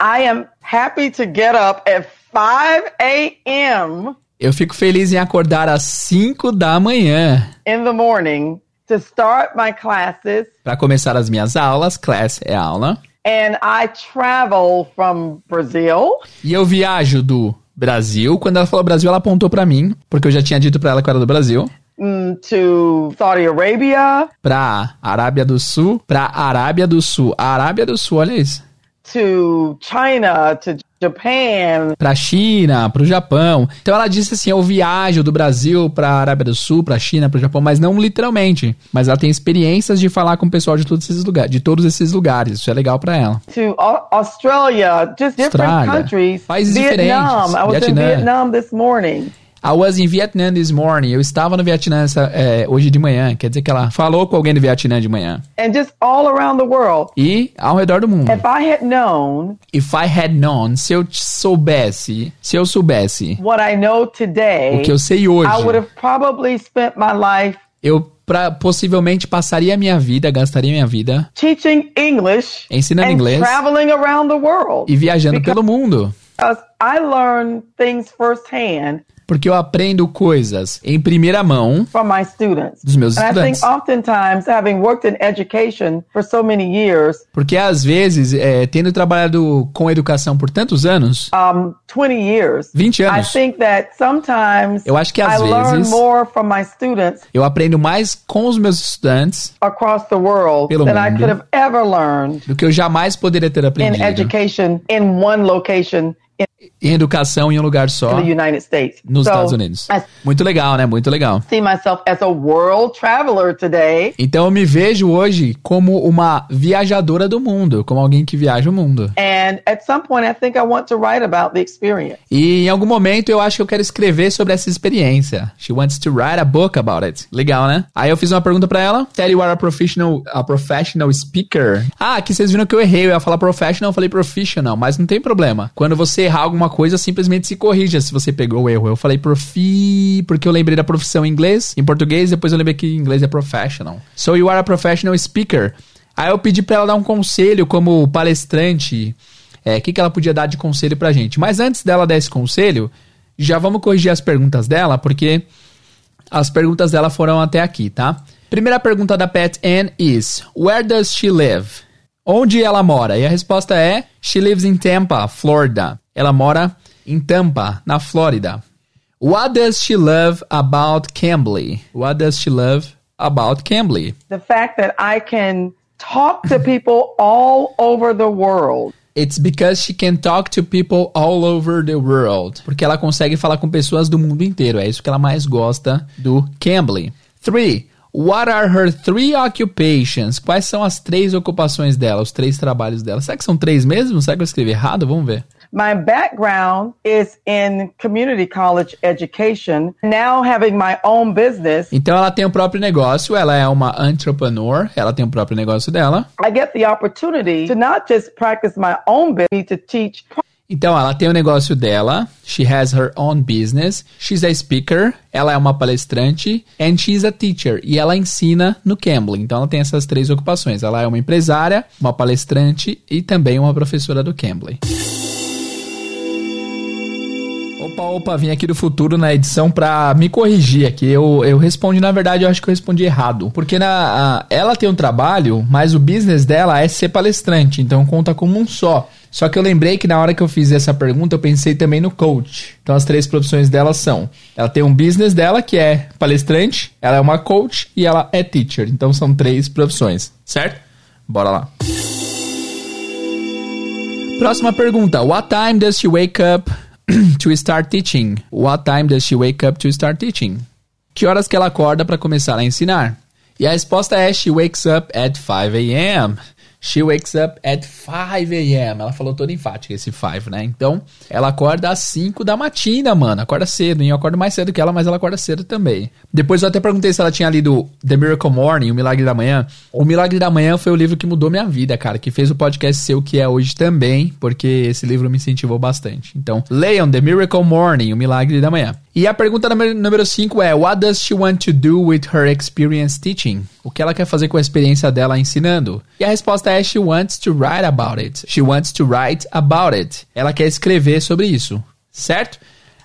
I am happy to get up at 5 a.m. eu fico feliz em acordar às 5 da manhã in the morning to start my classes. para começar as minhas aulas, class é aula, And I travel from Brazil e eu viajo do Brasil. Quando ela falou Brasil, ela apontou para mim, porque eu já tinha dito para ela que eu era do Brasil. to Saudi Arabia, Pra Arábia do Sul, pra Arábia do Sul. Arábia do Sul, olha isso. to China, to Japan, Pra China, pro Japão. Então ela disse assim: eu viajo do Brasil pra Arábia do Sul, pra China, pro Japão, mas não literalmente. Mas ela tem experiências de falar com o pessoal de todos esses lugares, de todos esses lugares. Isso é legal pra ela. to Au- Australia, just different Austrália. countries. Países Vietnam. diferentes. I was in. Vietnam this morning. I was in Vietnam this morning. Eu estava no Vietnã essa, é, hoje de manhã. Quer dizer que ela falou com alguém do Vietnã de manhã. And just all around the world. E ao redor do mundo. If I had known If I had known, se eu soubesse, se eu soubesse what I know today, o que eu sei hoje, I would have probably spent my life eu pra, possivelmente passaria a minha vida, gastaria minha vida Ensinando and inglês. traveling around the world. e viajando pelo mundo. Because I learn things firsthand Porque eu aprendo coisas em primeira mão from my students. dos meus And I think estudantes. oftentimes, having worked in education for so many years, Porque às vezes, é, tendo trabalhado com educação por tantos anos, um, 20 years, 20 I anos, think that sometimes Eu acho que I às learn vezes- more from my students eu aprendo mais com os meus estudantes across the world Pelo than I mundo. could have ever learned do que eu jamais poderia ter in aprendido education in one location em educação em um lugar só nos So, Estados Unidos. Muito legal, né? Muito legal. see myself as a world traveler today. Então eu me vejo hoje como uma viajadora do mundo, como alguém que viaja o mundo. And at some point, I think I want to write about the experience. E em algum momento eu acho que eu quero escrever sobre essa experiência. She wants to write a book about it. Legal, né? Aí eu fiz uma pergunta pra ela. Tell you are a professional, a professional speaker. Ah, aqui vocês viram que eu errei. Eu ia falar professional, eu falei professional. Mas não tem problema. Quando você errar alguma coisa, simplesmente se corrija se você pegou o erro. Eu falei profi, porque eu lembrei da profissão em inglês, em português, depois eu lembrei que em inglês é professional. So you are a professional speaker. Aí eu pedi pra ela dar um conselho como palestrante. É, o que, que ela podia dar de conselho pra gente. Mas antes dela dar esse conselho, já vamos corrigir as perguntas dela, porque as perguntas dela foram até aqui, tá? Primeira pergunta da Pat Ann is: Where does she live? Onde ela mora? E a resposta é: She lives in Tampa, Florida. Ela mora em Tampa, na Flórida. What does she love about Cambly? What does she love about Cambly? The fact that I can talk to people all over the world. It's because she can talk to people all over the world. Porque ela consegue falar com pessoas do mundo inteiro. É isso que ela mais gosta do Cambly. 3. What are her three occupations? Quais são as três ocupações dela, os três trabalhos dela? Será que são três mesmo? Será que eu escrevi errado? Vamos ver. My background is in community college education. Now having my own business, Então ela tem o próprio negócio, ela é uma entrepreneur, ela tem o próprio negócio dela. I get the opportunity to not just practice my own business, to teach Então ela tem o negócio dela, she has her own business, she's a speaker, ela é uma palestrante, and she's a teacher, e ela ensina no Cambly. Então ela tem essas três ocupações. Ela é uma empresária, uma palestrante e também uma professora do Cambly. Opa, opa, vim aqui do futuro na edição pra me corrigir aqui. Eu, eu respondi, na verdade, eu acho que eu respondi errado. Porque na, a, ela tem um trabalho, mas o business dela é ser palestrante, então conta como um só. Só que eu lembrei que na hora que eu fiz essa pergunta, eu pensei também no coach. Então as três profissões dela são: ela tem um business dela que é palestrante, ela é uma coach e ela é teacher. Então são três profissões, certo? Bora lá. Próxima pergunta: What time does she wake up [clears throat] to start teaching? What time does she wake up to start teaching? Que horas que ela acorda para começar a ensinar? E a resposta é: She wakes up at 5 a.m. She wakes up at 5 a.m. Ela falou toda enfática esse 5, né? Então, ela acorda às 5 da matina, mano. Acorda cedo, hein? Eu acordo mais cedo que ela, mas ela acorda cedo também. Depois eu até perguntei se ela tinha lido The Miracle Morning, O Milagre da Manhã. O Milagre da Manhã foi o livro que mudou minha vida, cara. Que fez o podcast ser o que é hoje também, porque esse livro me incentivou bastante. Então, leiam The Miracle Morning, O Milagre da Manhã. E a pergunta número 5 é: What does she want to do with her experience teaching? O que ela quer fazer com a experiência dela ensinando? E a resposta é: She wants to write about it. She wants to write about it. Ela quer escrever sobre isso, certo?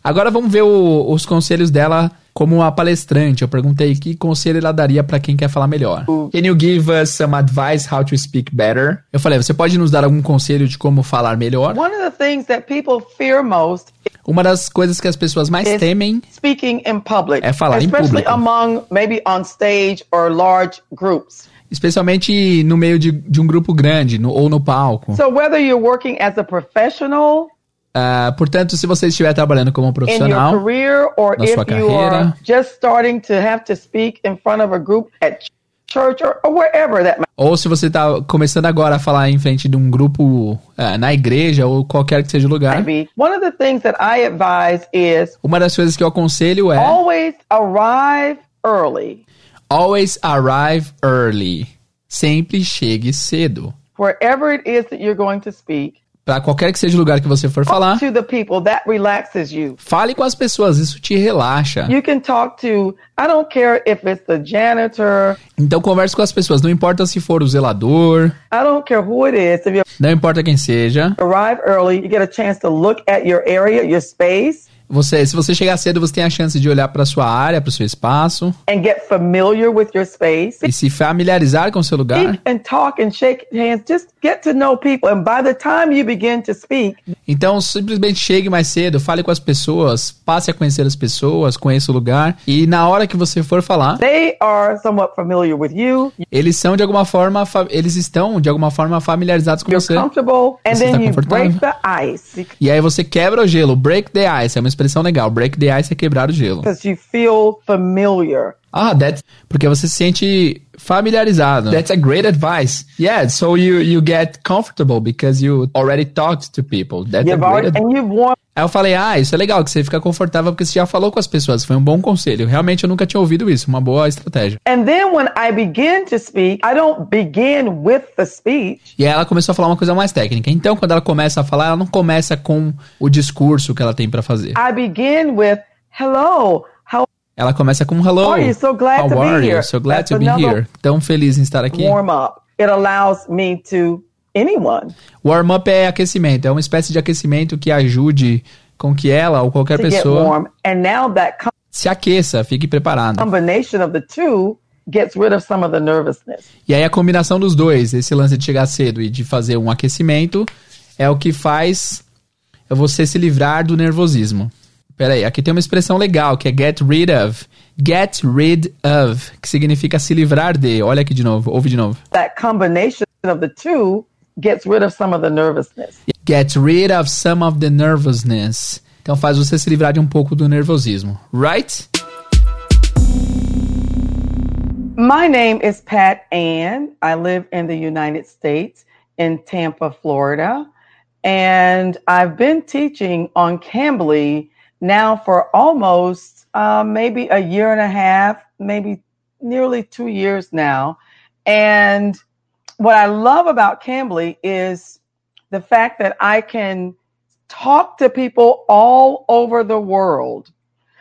Agora vamos ver o, os conselhos dela como uma palestrante. Eu perguntei que conselho ela daria para quem quer falar melhor. Can you give us some advice how to speak better? Eu falei, você pode nos dar algum conselho de como falar melhor? One of the things that people fear most Uma das coisas que as pessoas mais is temem speaking in public, É falar em público. among maybe on stage or large groups. especialmente no meio de, de um grupo grande no- ou no palco. So whether you're working as a professional Ah, portanto, se você estiver trabalhando como profissional, career or na sua carreira. just starting to have to speak in front of a group at ch- church or, or wherever that might ou se você está começando agora a falar em frente de um grupo ah, na igreja ou qualquer que seja o lugar, be. One of the things that I advise is uma das coisas que eu aconselho é always arrive early. always arrive early. Sempre chegue cedo. Wherever it is that you're going to speak, Para qualquer que seja o lugar que você for falar, to the people that relaxes you. fale com as pessoas, isso te relaxa. You can talk to, I don't care if it's the janitor, Então converse com as pessoas, não importa se for o zelador, I don't care who it is. Não importa quem seja. arrive early, you get a chance to look at your area, your space, Você, se você chegar cedo, você tem a chance de olhar para sua área, para o seu espaço and get familiar with your space. e se familiarizar com o seu lugar. And talk and shake hands. Just get to know people. And by the time you begin to speak, Então, simplesmente chegue mais cedo, fale com as pessoas, passe a conhecer as pessoas, conheça o lugar e na hora que você for falar, they are somewhat familiar with you. eles são de alguma forma, eles estão de alguma forma familiarizados com You're você. comfortable, and Você then está you break the ice E aí você quebra o gelo, break the ice, é uma expressão legal. Break the ice é quebrar o gelo. because you feel familiar. Ah, that's porque você se sente familiarizado. That's a great advice. Yeah, so you you get comfortable because you already talked to people. That's a You've great already, and you've won Aí eu falei, ah, isso é legal, que você fica confortável porque você já falou com as pessoas. Foi um bom conselho. Realmente eu nunca tinha ouvido isso, uma boa estratégia. And then when I begin to speak, I don't begin with the speech. E aí ela começou a falar uma coisa mais técnica. Então, quando ela começa a falar, ela não começa com o discurso que ela tem pra fazer. I begin with, hello, how Ela começa com hello. are you? So glad How to be are you? here. So glad That's to be here. Tão feliz em estar aqui. warm up. It allows me to anyone Warm up é aquecimento, é uma espécie de aquecimento que ajude com que ela ou qualquer pessoa warm. And now that com- se aqueça, fique preparada. combination of the two gets rid of some of the nervousness. E aí a combinação dos dois, esse lance de chegar cedo e de fazer um aquecimento, é o que faz você se livrar do nervosismo. Pera aí, aqui tem uma expressão legal que é get rid of. Get rid of, que significa se livrar de. Olha aqui de novo, ouve de novo. That combination of the two gets rid of some of the nervousness. Gets rid of some of the nervousness. Então faz você se livrar de um pouco do nervosismo. Right? My name is Pat Ann. I live in the United States in Tampa, Florida. And I've been teaching on Cambly now for almost uh, maybe a year and a half, maybe nearly two years now. And what I love about Cambly is the fact that I can talk to people all over the world.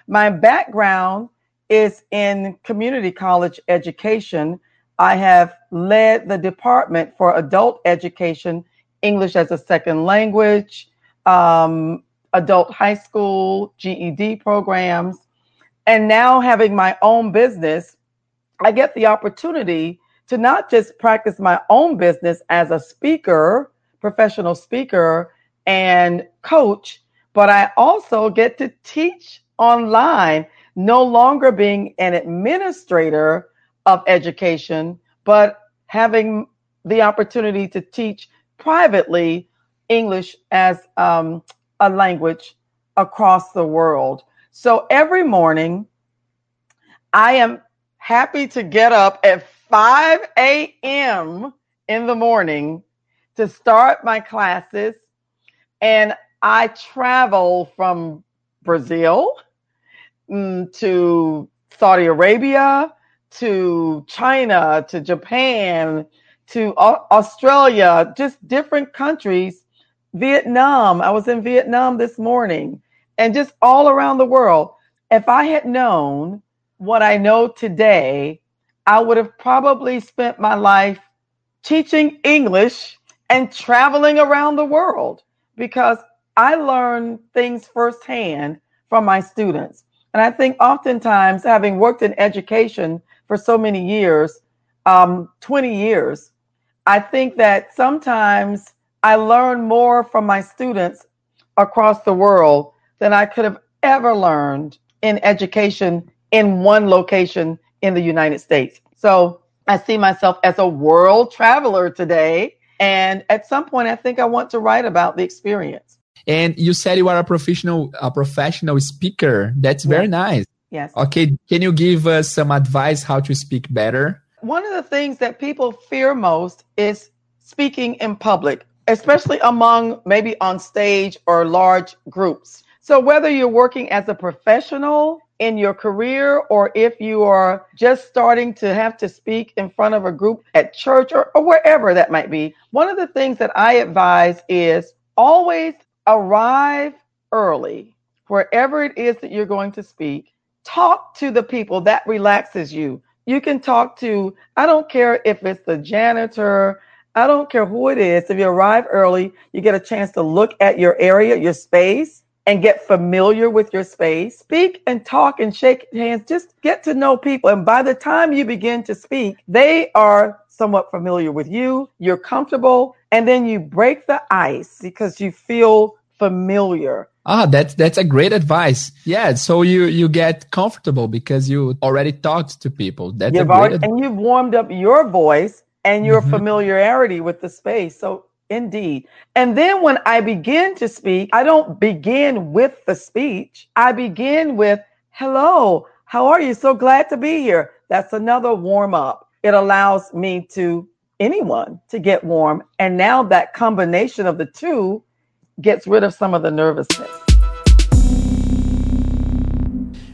My background is in community college education. I have led the department for adult education, English as a second language, um, adult high school, GED programs, and now having my own business, I get the opportunity to not just practice my own business as a speaker, professional speaker, and coach, but I also get to teach online, no longer being an administrator of education, but having the opportunity to teach privately English as um, a language across the world. So every morning, I am happy to get up at 5 a.m. in the morning to start my classes. And I travel from Brazil mm, to Saudi Arabia to China to Japan to Australia, just different countries. Vietnam, I was in Vietnam this morning, and just all around the world. If I had known what I know today, I would have probably spent my life teaching English and traveling around the world because I learn things firsthand from my students. And I think oftentimes, having worked in education for so many years, um, 20 years, I think that sometimes I learn more from my students across the world than I could have ever learned in education in one location in the United States. So I see myself as a world traveler today. And at some point, I think I want to write about the experience. And you said you are a professional, a professional speaker. That's very yes. nice. Yes. Okay. Can you give us some advice how to speak better? One of the things that people fear most is speaking in public, especially among maybe on stage or large groups. So whether you're working as a professional in your career or if you are just starting to have to speak in front of a group at church or, or wherever that might be, one of the things that I advise is always arrive early wherever it is that you're going to speak. Talk to the people that relaxes you. You can talk to, I don't care if it's the janitor, I don't care who it is. If you arrive early, you get a chance to look at your area, your space and get familiar with your space. Speak and talk and shake hands. Just get to know people. And by the time you begin to speak, they are somewhat familiar with you. You're comfortable. And then you break the ice because you feel familiar. Ah, that's that's a great advice. Yeah, so you you get comfortable because you already talked to people. That's you've a great already, and you've warmed up your voice and your mm-hmm. familiarity with the space. So Indeed. And then when I begin to speak, I don't begin with the speech. I begin with, hello, how are you? So glad to be here. That's another warm up. It allows me to, anyone, to get warm. And now that combination of the two gets rid of some of the nervousness.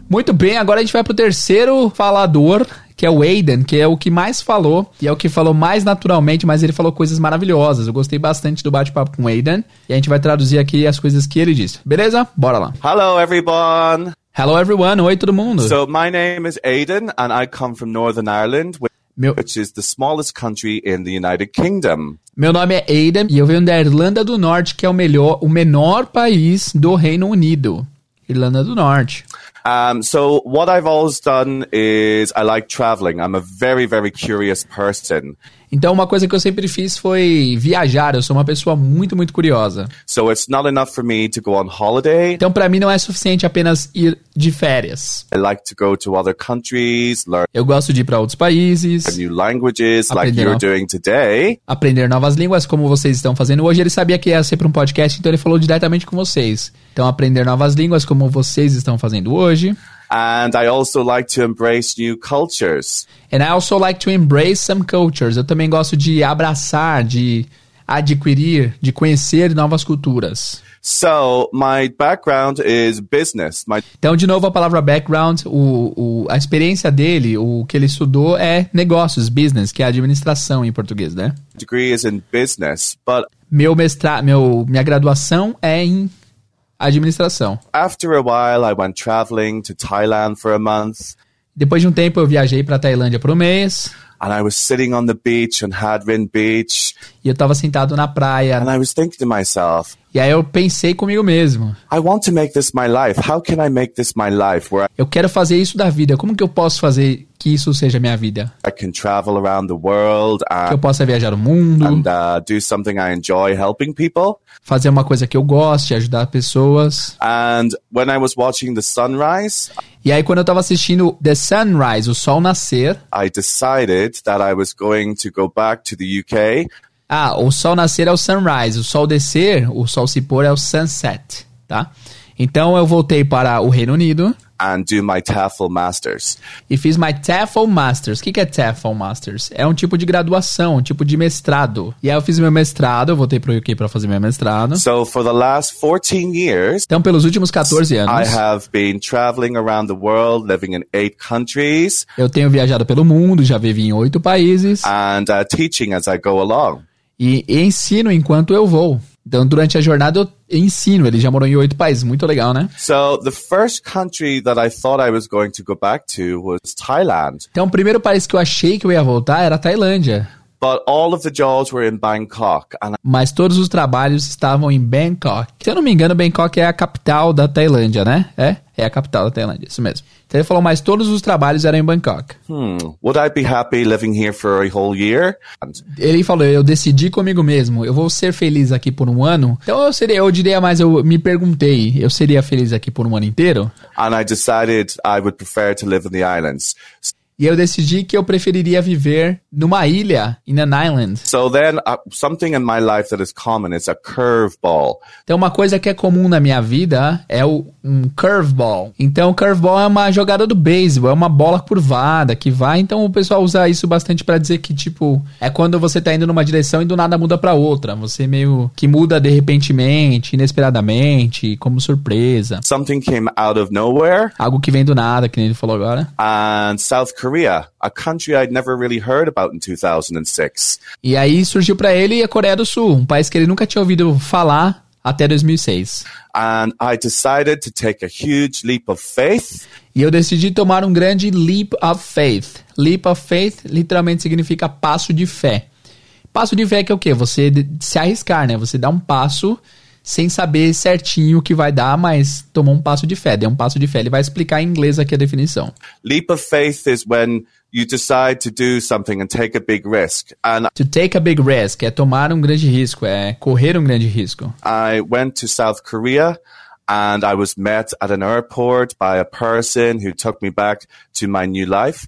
Muito bem, agora a gente vai pro terceiro falador, que é o Aiden, que é o que mais falou, e é o que falou mais naturalmente, mas ele falou coisas maravilhosas. Eu gostei bastante do bate-papo com o Aiden, e a gente vai traduzir aqui as coisas que ele disse. Beleza? Bora lá. Hello everyone. Hello everyone. Oi todo mundo. So my name is Aiden and I come from Northern Ireland. Meu... Which is the smallest country in the United Kingdom. Meu nome é Aiden e eu venho da Irlanda do Norte, que é o melhor, o menor país do Reino Unido. Irlanda do Norte. Um, so what I've always done is I like traveling. I'm a very, very curious person. Então uma coisa que eu sempre fiz foi viajar. Eu sou uma pessoa muito, muito curiosa. So it's not enough for me to go on holiday. Então para mim não é suficiente apenas ir de férias. I like to go to other countries, learn Eu gosto de ir para outros países. New languages like you're doing today. Aprender novas línguas como vocês estão fazendo hoje. Ele sabia que ia ser para um podcast, então ele falou diretamente com vocês. Então aprender novas línguas como vocês estão fazendo hoje. And I also like to embrace new cultures. And I also like to embrace some cultures. Eu também gosto de abraçar, de adquirir, de conhecer novas culturas. So, my background is business. My... Então, de novo, a palavra background, o, o, a experiência dele, o que ele estudou é negócios, business, que é administração em português, né? Degree is in business, but... Meu mestrado, meu, minha graduação é em administração. After a while, I went traveling to Thailand for a month. Depois de um tempo, eu viajei para Tailândia por um mês. And I was sitting on the beach on Hadrin Beach. E eu tava sentado na praia. And I was thinking to myself, e aí eu pensei comigo mesmo. I want to make this my life. How can I make this my life? Where eu quero fazer isso da vida. Como que eu posso fazer que isso seja minha vida? I can travel around the world and, que eu possa viajar o mundo. And uh, do something I enjoy helping people. Fazer uma coisa que eu goste, ajudar pessoas. And when I was watching the sunrise, e aí quando eu tava assistindo The Sunrise, o sol nascer, I decided that I was going to go back to the UK. Ah, o sol nascer é o sunrise, o sol descer, o sol se pôr é o sunset, tá? Então eu voltei para o Reino Unido. And do my TEFL Masters. E fiz my TEFL Masters. O que, que é TEFL Masters? É um tipo de graduação, um tipo de mestrado. E aí eu fiz meu mestrado, eu voltei para o UK para fazer meu mestrado. So for the last 14 years, então pelos últimos 14 anos, I have been traveling around the world, living in eight countries. Eu tenho viajado pelo mundo, já vivi em oito países. And uh, teaching as I go along. E, e ensino enquanto eu vou. Então, durante a jornada, eu ensino. Ele já morou em oito países. Muito legal, né? So, the first country that I thought I was going to go back to was Thailand. Então, o primeiro país que eu achei que eu ia voltar era a Tailândia. But all of the jobs were in Bangkok. And... Mas todos os trabalhos estavam em Bangkok. Se eu não me engano, Bangkok é a capital da Tailândia, né? É? É a capital da Tailândia, isso mesmo. Então ele falou, mas todos os trabalhos eram em Bangkok. Hmm. Would I be happy living here for a whole year? Ele falou, eu decidi comigo mesmo, eu vou ser feliz aqui por um ano. Então eu seria, eu diria mais, eu me perguntei, eu seria feliz aqui por um ano inteiro? And I decided I would prefer to live in the islands. E eu decidi que eu preferiria viver numa ilha, in an island. So then, uh, something in my life that is common is a curveball. Então, uma coisa que é comum na minha vida é o, um curveball. Então, curveball é uma jogada do beisebol, é uma bola curvada que vai. Então, o pessoal usa isso bastante para dizer que, tipo, é quando você tá indo numa direção e do nada muda para outra. Você meio que muda de repentemente, inesperadamente, como surpresa. Something came out of nowhere. Algo que vem do nada, que nem ele falou agora. And South Korea Korea, a country I'd never really heard about in 2006. E aí surgiu para ele a Coreia do Sul, um país que ele nunca tinha ouvido falar até 2006. And I decided to take a huge leap of faith. E eu decidi tomar um grande leap of faith. Leap of faith literalmente significa passo de fé. Passo de fé que é o quê? Você se arriscar, né? Você dá um passo sem saber certinho o que vai dar, mas tomou um passo de fé, deu um passo de fé. Ele vai explicar em inglês aqui a definição. Leap of faith is when you decide to do something and take a big risk. And to take a big risk é tomar um grande risco, é correr um grande risco. I went to South Korea and I was met at an airport by a person who took me back to my new life.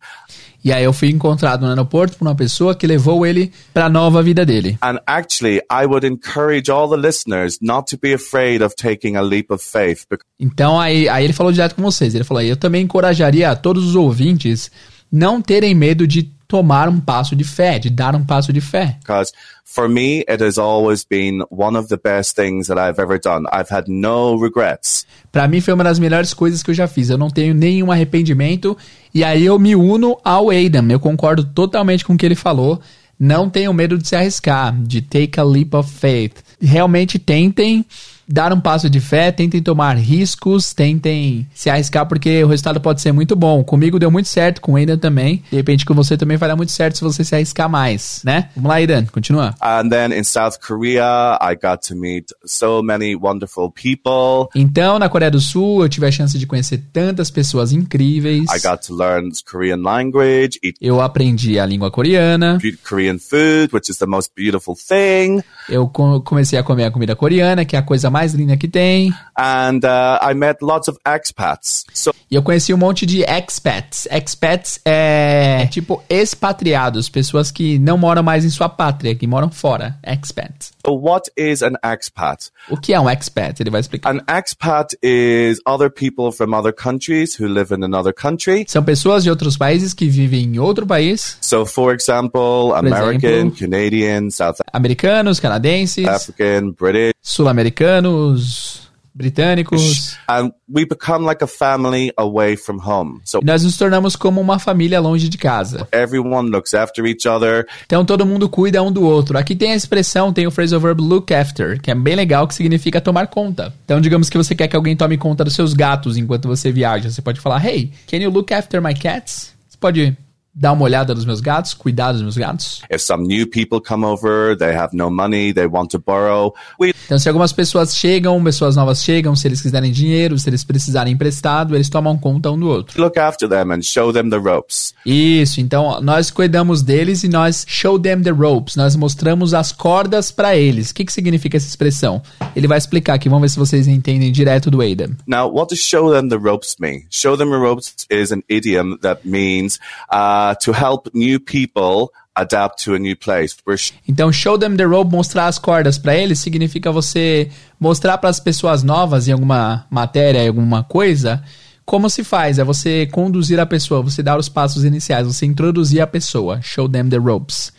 E aí eu fui encontrado no aeroporto por uma pessoa que levou ele para a nova vida dele. And actually, I would encourage all the listeners not to be afraid of taking a leap of faith. Então aí, aí ele falou direto com vocês. Ele falou: "Eu também encorajaria a todos os ouvintes não terem medo de tomar um passo de fé, de dar um passo de fé. Because for me, it has always been one of the best things that I've ever done. I've had no regrets. Para mim foi uma das melhores coisas que eu já fiz. Eu não tenho nenhum arrependimento e aí eu me uno ao Adam. Eu concordo totalmente com o que ele falou. Não tenham medo de se arriscar, de take a leap of faith. Realmente tentem dar um passo de fé, tentem tomar riscos, tentem se arriscar, porque o resultado pode ser muito bom. Comigo deu muito certo, com o Aidan também. De repente com você também vai dar muito certo se você se arriscar mais, né? Vamos lá, Aidan, continua. And then in South Korea, I got to meet so many wonderful people. Então, na Coreia do Sul, eu tive a chance de conhecer tantas pessoas incríveis. I got to learn Korean language. Eu aprendi a língua coreana. Korean food, which is the most beautiful thing. Eu comecei a comer a comida coreana, que é a coisa mais linda que tem. And uh, I met lots of expats. So e eu conheci um monte de expats. Expats é, é tipo expatriados, pessoas que não moram mais em sua pátria, que moram fora. Expats. So what is an expat? O que é um expat? Ele vai explicar. An expat is other people from other countries who live in another country. São pessoas de outros países que vivem em outro país. So for example, Por American, exemplo, Canadian, South Americanos, canadenses, African, British, sul-americanos, britânicos. And we become like a family away from home. So nós nos tornamos como uma família longe de casa. Everyone looks after each other. Então todo mundo cuida um do outro. Aqui tem a expressão, tem o phrasal verb look after, que é bem legal, que significa tomar conta. Então digamos que você quer que alguém tome conta dos seus gatos enquanto você viaja. Você pode falar, hey, can you look after my cats? Você pode dar uma olhada nos meus gatos, cuidar dos meus gatos. If some new people come over, they have no money, they want to borrow, we Então, se algumas pessoas chegam, pessoas novas chegam, se eles quiserem dinheiro, se eles precisarem emprestado, eles tomam conta um do outro. look after them and show them the ropes. Isso, então nós cuidamos deles e nós show them the ropes, nós mostramos as cordas para eles. O que, que significa essa expressão? Ele vai explicar aqui, vamos ver se vocês entendem direto do Adam. Now, what does show them the ropes mean? Show them the ropes is an idiom that means uh, to help new people adapt to a new place. We're Então, show them the rope, mostrar as cordas para eles, significa você mostrar para as pessoas novas em alguma matéria, em alguma coisa, como se faz. É você conduzir a pessoa, você dar os passos iniciais, você introduzir a pessoa. Show them the ropes.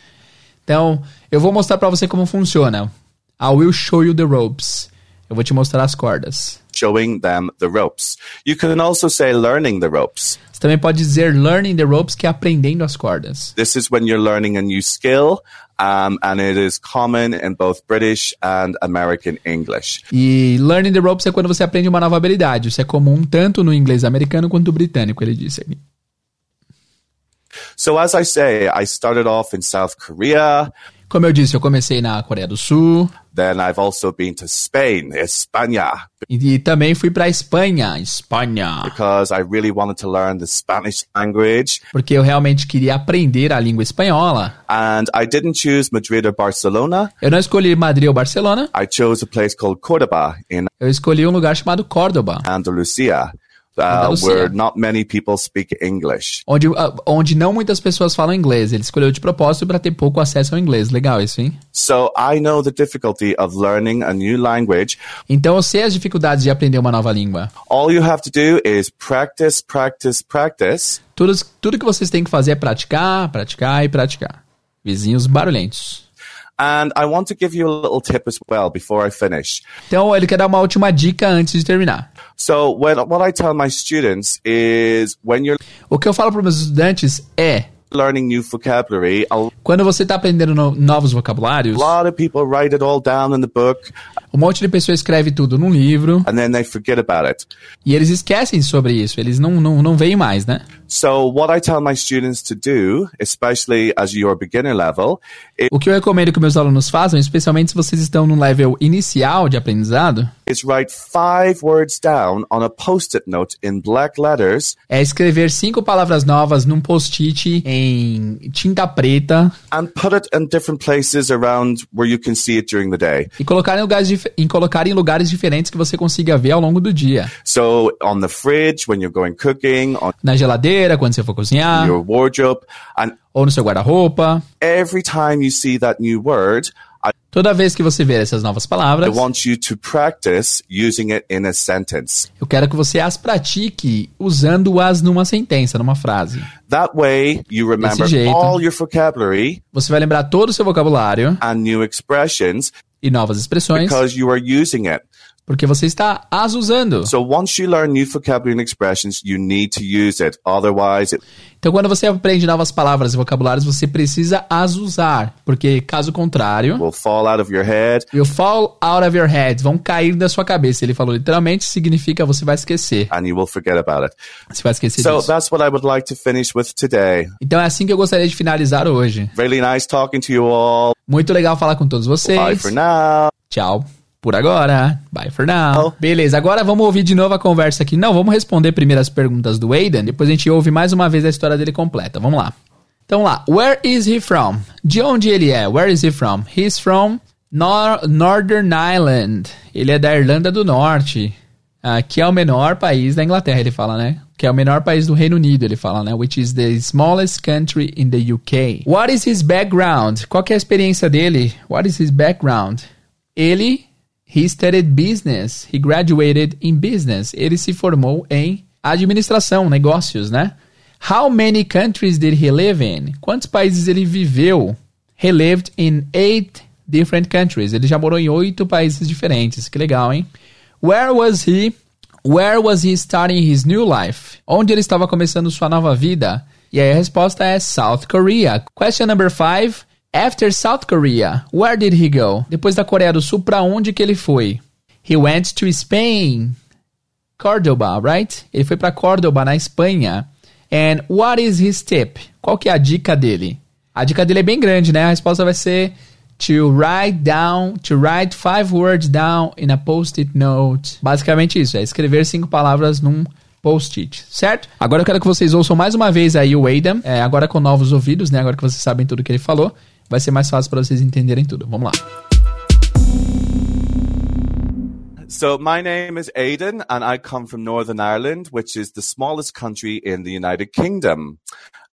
Então, eu vou mostrar para você como funciona. I will show you the ropes. Eu vou te mostrar as cordas. Showing them the ropes. You can also say learning the ropes. Você também pode dizer learning the ropes, que é aprendendo as cordas. This is when you're learning a new skill, um, and it is common in both British and American English. E learning the ropes é quando você aprende uma nova habilidade. Isso é comum tanto no inglês americano quanto no britânico, ele disse aqui. So, as I say, I started off in South Korea. Como eu disse, eu comecei na Coreia do Sul Then I've also been to Spain, España, e, e também fui para Espanha, Espanha, because I really wanted to learn the Spanish language. porque eu realmente queria aprender a língua espanhola. And I didn't choose Madrid or Barcelona. Eu não escolhi Madrid ou Barcelona, I chose a place called Cordoba in eu escolhi um lugar chamado Córdoba, Andalusia, uh, Andalusia. where not many people speak English. onde, ah, onde não muitas pessoas falam inglês. Ele escolheu de propósito para ter pouco acesso ao inglês. Legal isso, hein? So I know the difficulty of learning a new language. Então eu sei as dificuldades de aprender uma nova língua. All you have to do is practice, practice, practice. Tudo, tudo que vocês têm que fazer é praticar, praticar e praticar. Vizinhos barulhentos. And I want to give you a little tip as well before I finish. Então ele quer dar uma última dica antes de terminar. So when, what I tell my students is when you're O que eu falo para meus estudantes é learning new vocabulary, a Quando você está aprendendo no- novos vocabulários, lot of people write it all down in the book um monte de pessoa escreve tudo num livro and then they forget about it. e eles esquecem sobre isso, eles não, não, não veem mais, né? So what I tell my students to do, especially as your beginner level, is O que eu recomendo que meus alunos façam, especialmente se vocês estão no level inicial de aprendizado, write five words down on a post-it note in black letters é escrever cinco palavras novas num post-it em tinta preta and put it in different places around where you can see it during the day. e colocar em lugares, em colocar em lugares diferentes que você consiga ver ao longo do dia. So on the fridge when you're going cooking, on Na geladeira, quando você for cozinhar, your wardrobe, and ou no seu guarda-roupa. every time you see that new word, I, Toda vez que você ver essas novas I palavras, want you to practice using it in a sentence. eu quero que você as pratique usando-as numa sentença, numa frase. That way you remember jeito. all your vocabulary Você vai lembrar todo o seu vocabulário and new expressions e novas expressões, because you are using it. Porque você está as usando. So once you learn new vocabulary and expressions, you need to use it. Otherwise, it Então, quando você aprende novas palavras e vocabulários, você precisa as usar, porque caso contrário, will fall out of your head. will fall out of your head, vão cair da sua cabeça. Ele falou literalmente, significa você vai esquecer. and you will forget about it. Você vai esquecer So disso. that's what I would like to finish with today. Então é assim que eu gostaria de finalizar hoje. Really nice talking to you all. Muito legal falar com todos Bye vocês. for now. Tchau. Por agora. Bye for now. Beleza, agora vamos ouvir de novo a conversa aqui. Não, vamos responder primeiro as perguntas do Aidan, depois a gente ouve mais uma vez a história dele completa. Vamos lá. Então lá, where is he from? De onde ele é? Where is he from? He's from Nor Northern Ireland. Ele é da Irlanda do Norte, ah, que é o menor país da Inglaterra, ele fala, né? Que é o menor país do Reino Unido, ele fala, né? Which is the smallest country in the UK. What is his background? Qual é a experiência dele? What is his background? Ele He studied business. He graduated in business. Ele se formou em administração, negócios, né? How many countries did he live in? Quantos países ele viveu? He lived in eight different countries. Ele já morou em oito países diferentes. Que legal, hein? Where was he? Where was he starting his new life? Onde ele estava começando sua nova vida? E aí a resposta é South Korea. Question number five. After South Korea, where did he go? Depois da Coreia do Sul, para onde que ele foi? He went to Spain. Córdoba, right? Ele foi para Córdoba, na Espanha. And what is his tip? Qual que é a dica dele? A dica dele é bem grande, né? A resposta vai ser to write down, to write five words down in a post-it note. Basicamente isso, é escrever cinco palavras num post-it, certo? Agora eu quero que vocês ouçam mais uma vez aí o Adam, é, agora com novos ouvidos, né? Agora que vocês sabem tudo que ele falou, vai ser mais fácil para vocês entenderem tudo. Vamos lá. So my name is Aidan and I come from Northern Ireland, which is the smallest country in the United Kingdom.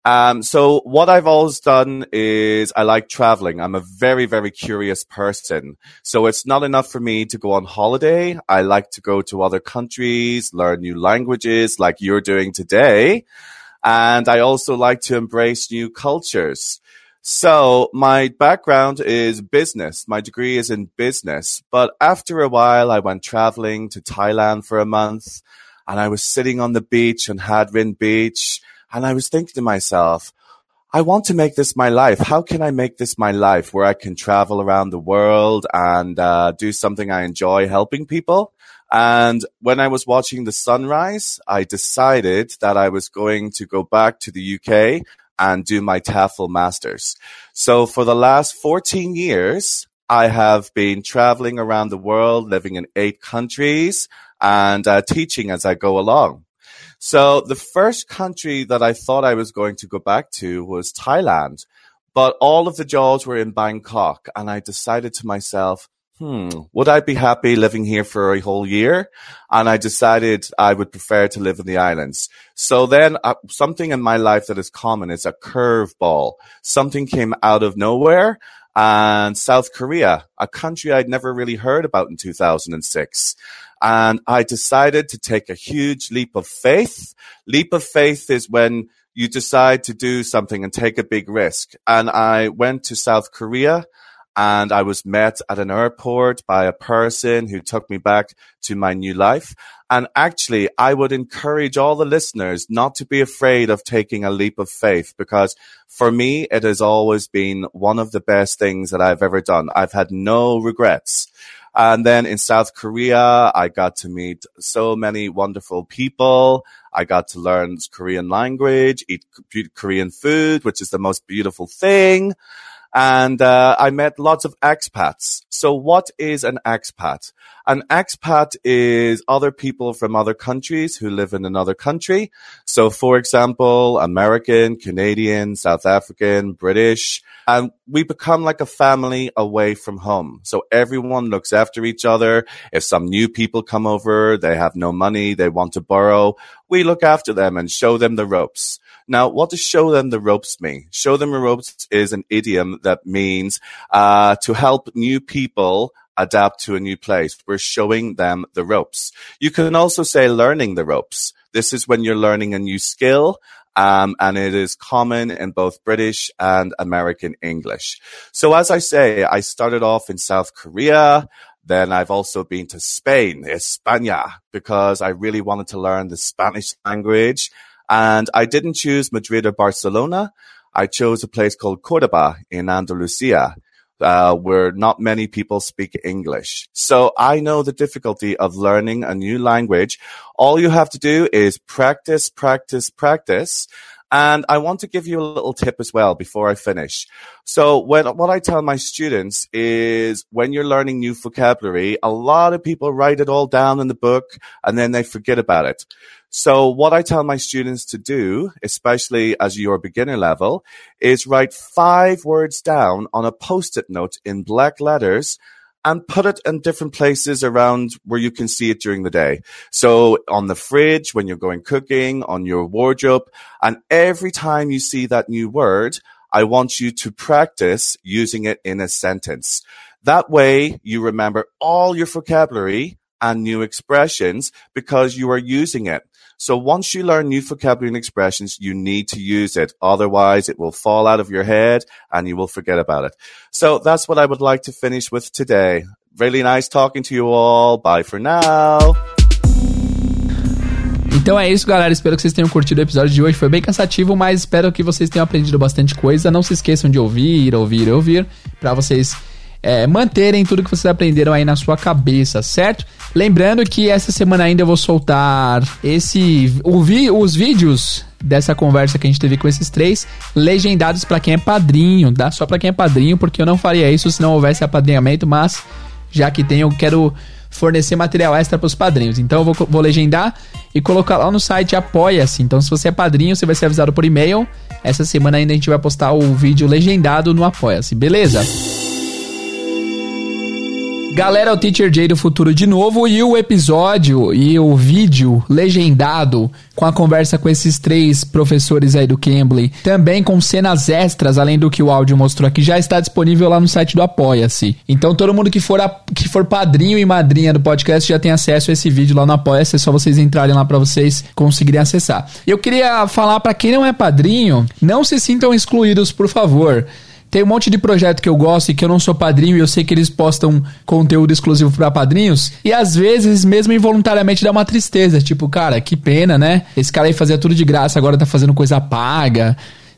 Um, so what I've always done is I like traveling. I'm a very, very curious person. So it's not enough for me to go on holiday. I like to go to other countries, learn new languages like you're doing today. And I also like to embrace new cultures. So my background is business. My degree is in business, but after a while I went traveling to Thailand for a month and I was sitting on the beach on Hadrin Beach and I was thinking to myself, I want to make this my life. How can I make this my life where I can travel around the world and uh, do something I enjoy helping people? And when I was watching the sunrise, I decided that I was going to go back to the UK and do my TEFL masters. So for the last 14 years, I have been traveling around the world, living in eight countries and uh, teaching as I go along. So the first country that I thought I was going to go back to was Thailand, but all of the jobs were in Bangkok. And I decided to myself, hmm, would I be happy living here for a whole year? And I decided I would prefer to live in the islands. So then uh, something in my life that is common is a curveball. Something came out of nowhere and South Korea, a country I'd never really heard about in 2006. And I decided to take a huge leap of faith. Leap of faith is when you decide to do something and take a big risk. And I went to South Korea and I was met at an airport by a person who took me back to my new life. And actually, I would encourage all the listeners not to be afraid of taking a leap of faith because for me, it has always been one of the best things that I've ever done. I've had no regrets. And then in South Korea, I got to meet so many wonderful people. I got to learn Korean language, eat Korean food, which is the most beautiful thing. And uh, I met lots of expats. So what is an expat? An expat is other people from other countries who live in another country. So for example, American, Canadian, South African, British, and we become like a family away from home. So everyone looks after each other. If some new people come over, they have no money, they want to borrow, we look after them and show them the ropes. Now, what does show them the ropes mean? Show them the ropes is an idiom that means uh, to help new people adapt to a new place. We're showing them the ropes. You can also say learning the ropes. This is when you're learning a new skill. Um, and it is common in both British and American English. So as I say, I started off in South Korea. Then I've also been to Spain, España, because I really wanted to learn the Spanish language. And I didn't choose Madrid or Barcelona. I chose a place called Cordoba in Andalusia uh, where not many people speak English. So I know the difficulty of learning a new language. All you have to do is practice, practice, practice. And I want to give you a little tip as well before I finish. So when, what I tell my students is when you're learning new vocabulary, a lot of people write it all down in the book and then they forget about it. So what I tell my students to do, especially as your beginner level, is write five words down on a post-it note in black letters and put it in different places around where you can see it during the day. So on the fridge, when you're going cooking, on your wardrobe, and every time you see that new word, I want you to practice using it in a sentence. That way you remember all your vocabulary and new expressions because you are using it. So once you learn new vocabulary and expressions, you need to use it. Otherwise, it will fall out of your head and you will forget about it. So that's what I would like to finish with today. Really nice talking to you all. Bye for now. Então é isso, galera. Espero que vocês tenham curtido o episódio de hoje. Foi bem cansativo, mas espero que vocês tenham aprendido bastante coisa. Não se esqueçam de ouvir, ouvir, ouvir, para vocês é, manterem tudo que vocês aprenderam aí na sua cabeça, certo? Lembrando que essa semana ainda eu vou soltar esse o vi, os vídeos dessa conversa que a gente teve com esses três, legendados para quem é padrinho, dá só para quem é padrinho, porque eu não faria isso se não houvesse apadrinhamento, mas já que tem, eu quero fornecer material extra para os padrinhos. Então eu vou, vou legendar e colocar lá no site Apoia-se. Então se você é padrinho, você vai ser avisado por e-mail. Essa semana ainda a gente vai postar o vídeo legendado no Apoia-se, beleza? Galera, o Teacher Jay do futuro de novo e o episódio e o vídeo legendado com a conversa com esses três professores aí do Cambly, também com cenas extras, além do que o áudio mostrou aqui, já está disponível lá no site do Apoia-se. Então todo mundo que for, a, que for padrinho e madrinha do podcast já tem acesso a esse vídeo lá no Apoia-se, é só vocês entrarem lá para vocês conseguirem acessar. Eu queria falar para quem não é padrinho, não se sintam excluídos, por favor. Tem um monte de projeto que eu gosto e que eu não sou padrinho e eu sei que eles postam conteúdo exclusivo para padrinhos. E às vezes, mesmo involuntariamente, dá uma tristeza. Tipo, cara, que pena, né? Esse cara aí fazia tudo de graça, agora tá fazendo coisa paga,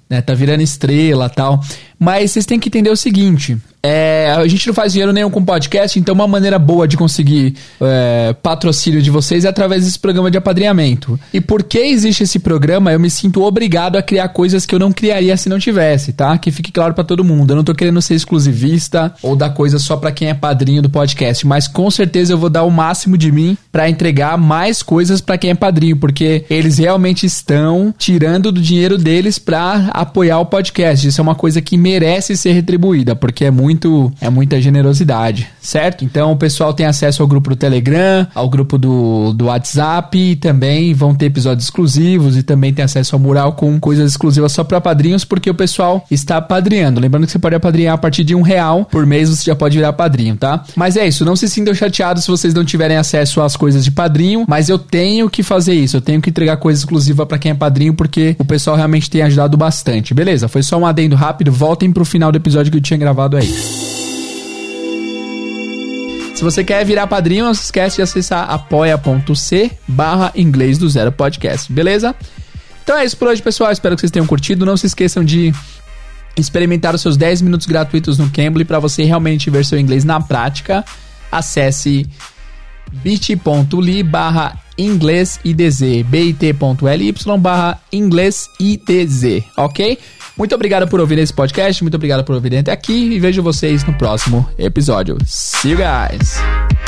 né? Tá virando estrela tal. Mas vocês têm que entender o seguinte: é, a gente não faz dinheiro nenhum com podcast, então uma maneira boa de conseguir é, patrocínio de vocês é através desse programa de apadrinhamento. E porque existe esse programa, eu me sinto obrigado a criar coisas que eu não criaria se não tivesse, tá? Que fique claro para todo mundo. Eu não tô querendo ser exclusivista ou dar coisa só para quem é padrinho do podcast, mas com certeza eu vou dar o máximo de mim para entregar mais coisas para quem é padrinho, porque eles realmente estão tirando do dinheiro deles para apoiar o podcast. Isso é uma coisa que merece ser retribuída, porque é muito é muita generosidade, certo? Então o pessoal tem acesso ao grupo do Telegram, ao grupo do, do WhatsApp e também vão ter episódios exclusivos e também tem acesso ao mural com coisas exclusivas só para padrinhos, porque o pessoal está padrinhando. Lembrando que você pode apadrinhar a partir de um real por mês, você já pode virar padrinho, tá? Mas é isso, não se sintam chateados se vocês não tiverem acesso às coisas de padrinho, mas eu tenho que fazer isso, eu tenho que entregar coisa exclusiva para quem é padrinho, porque o pessoal realmente tem ajudado bastante, beleza? Foi só um adendo rápido, voltem pro final do episódio que eu tinha gravado aí. Se você quer virar padrinho, não se esquece de acessar apoia.c barra inglês do zero podcast, beleza? Então é isso por hoje, pessoal. Espero que vocês tenham curtido. Não se esqueçam de experimentar os seus 10 minutos gratuitos no Cambly para você realmente ver seu inglês na prática. Acesse bit.ly barra inglês idz bit.ly barra inglês idz, ok? Muito obrigado por ouvir esse podcast, muito obrigado por ouvir até aqui e vejo vocês no próximo episódio. See you guys!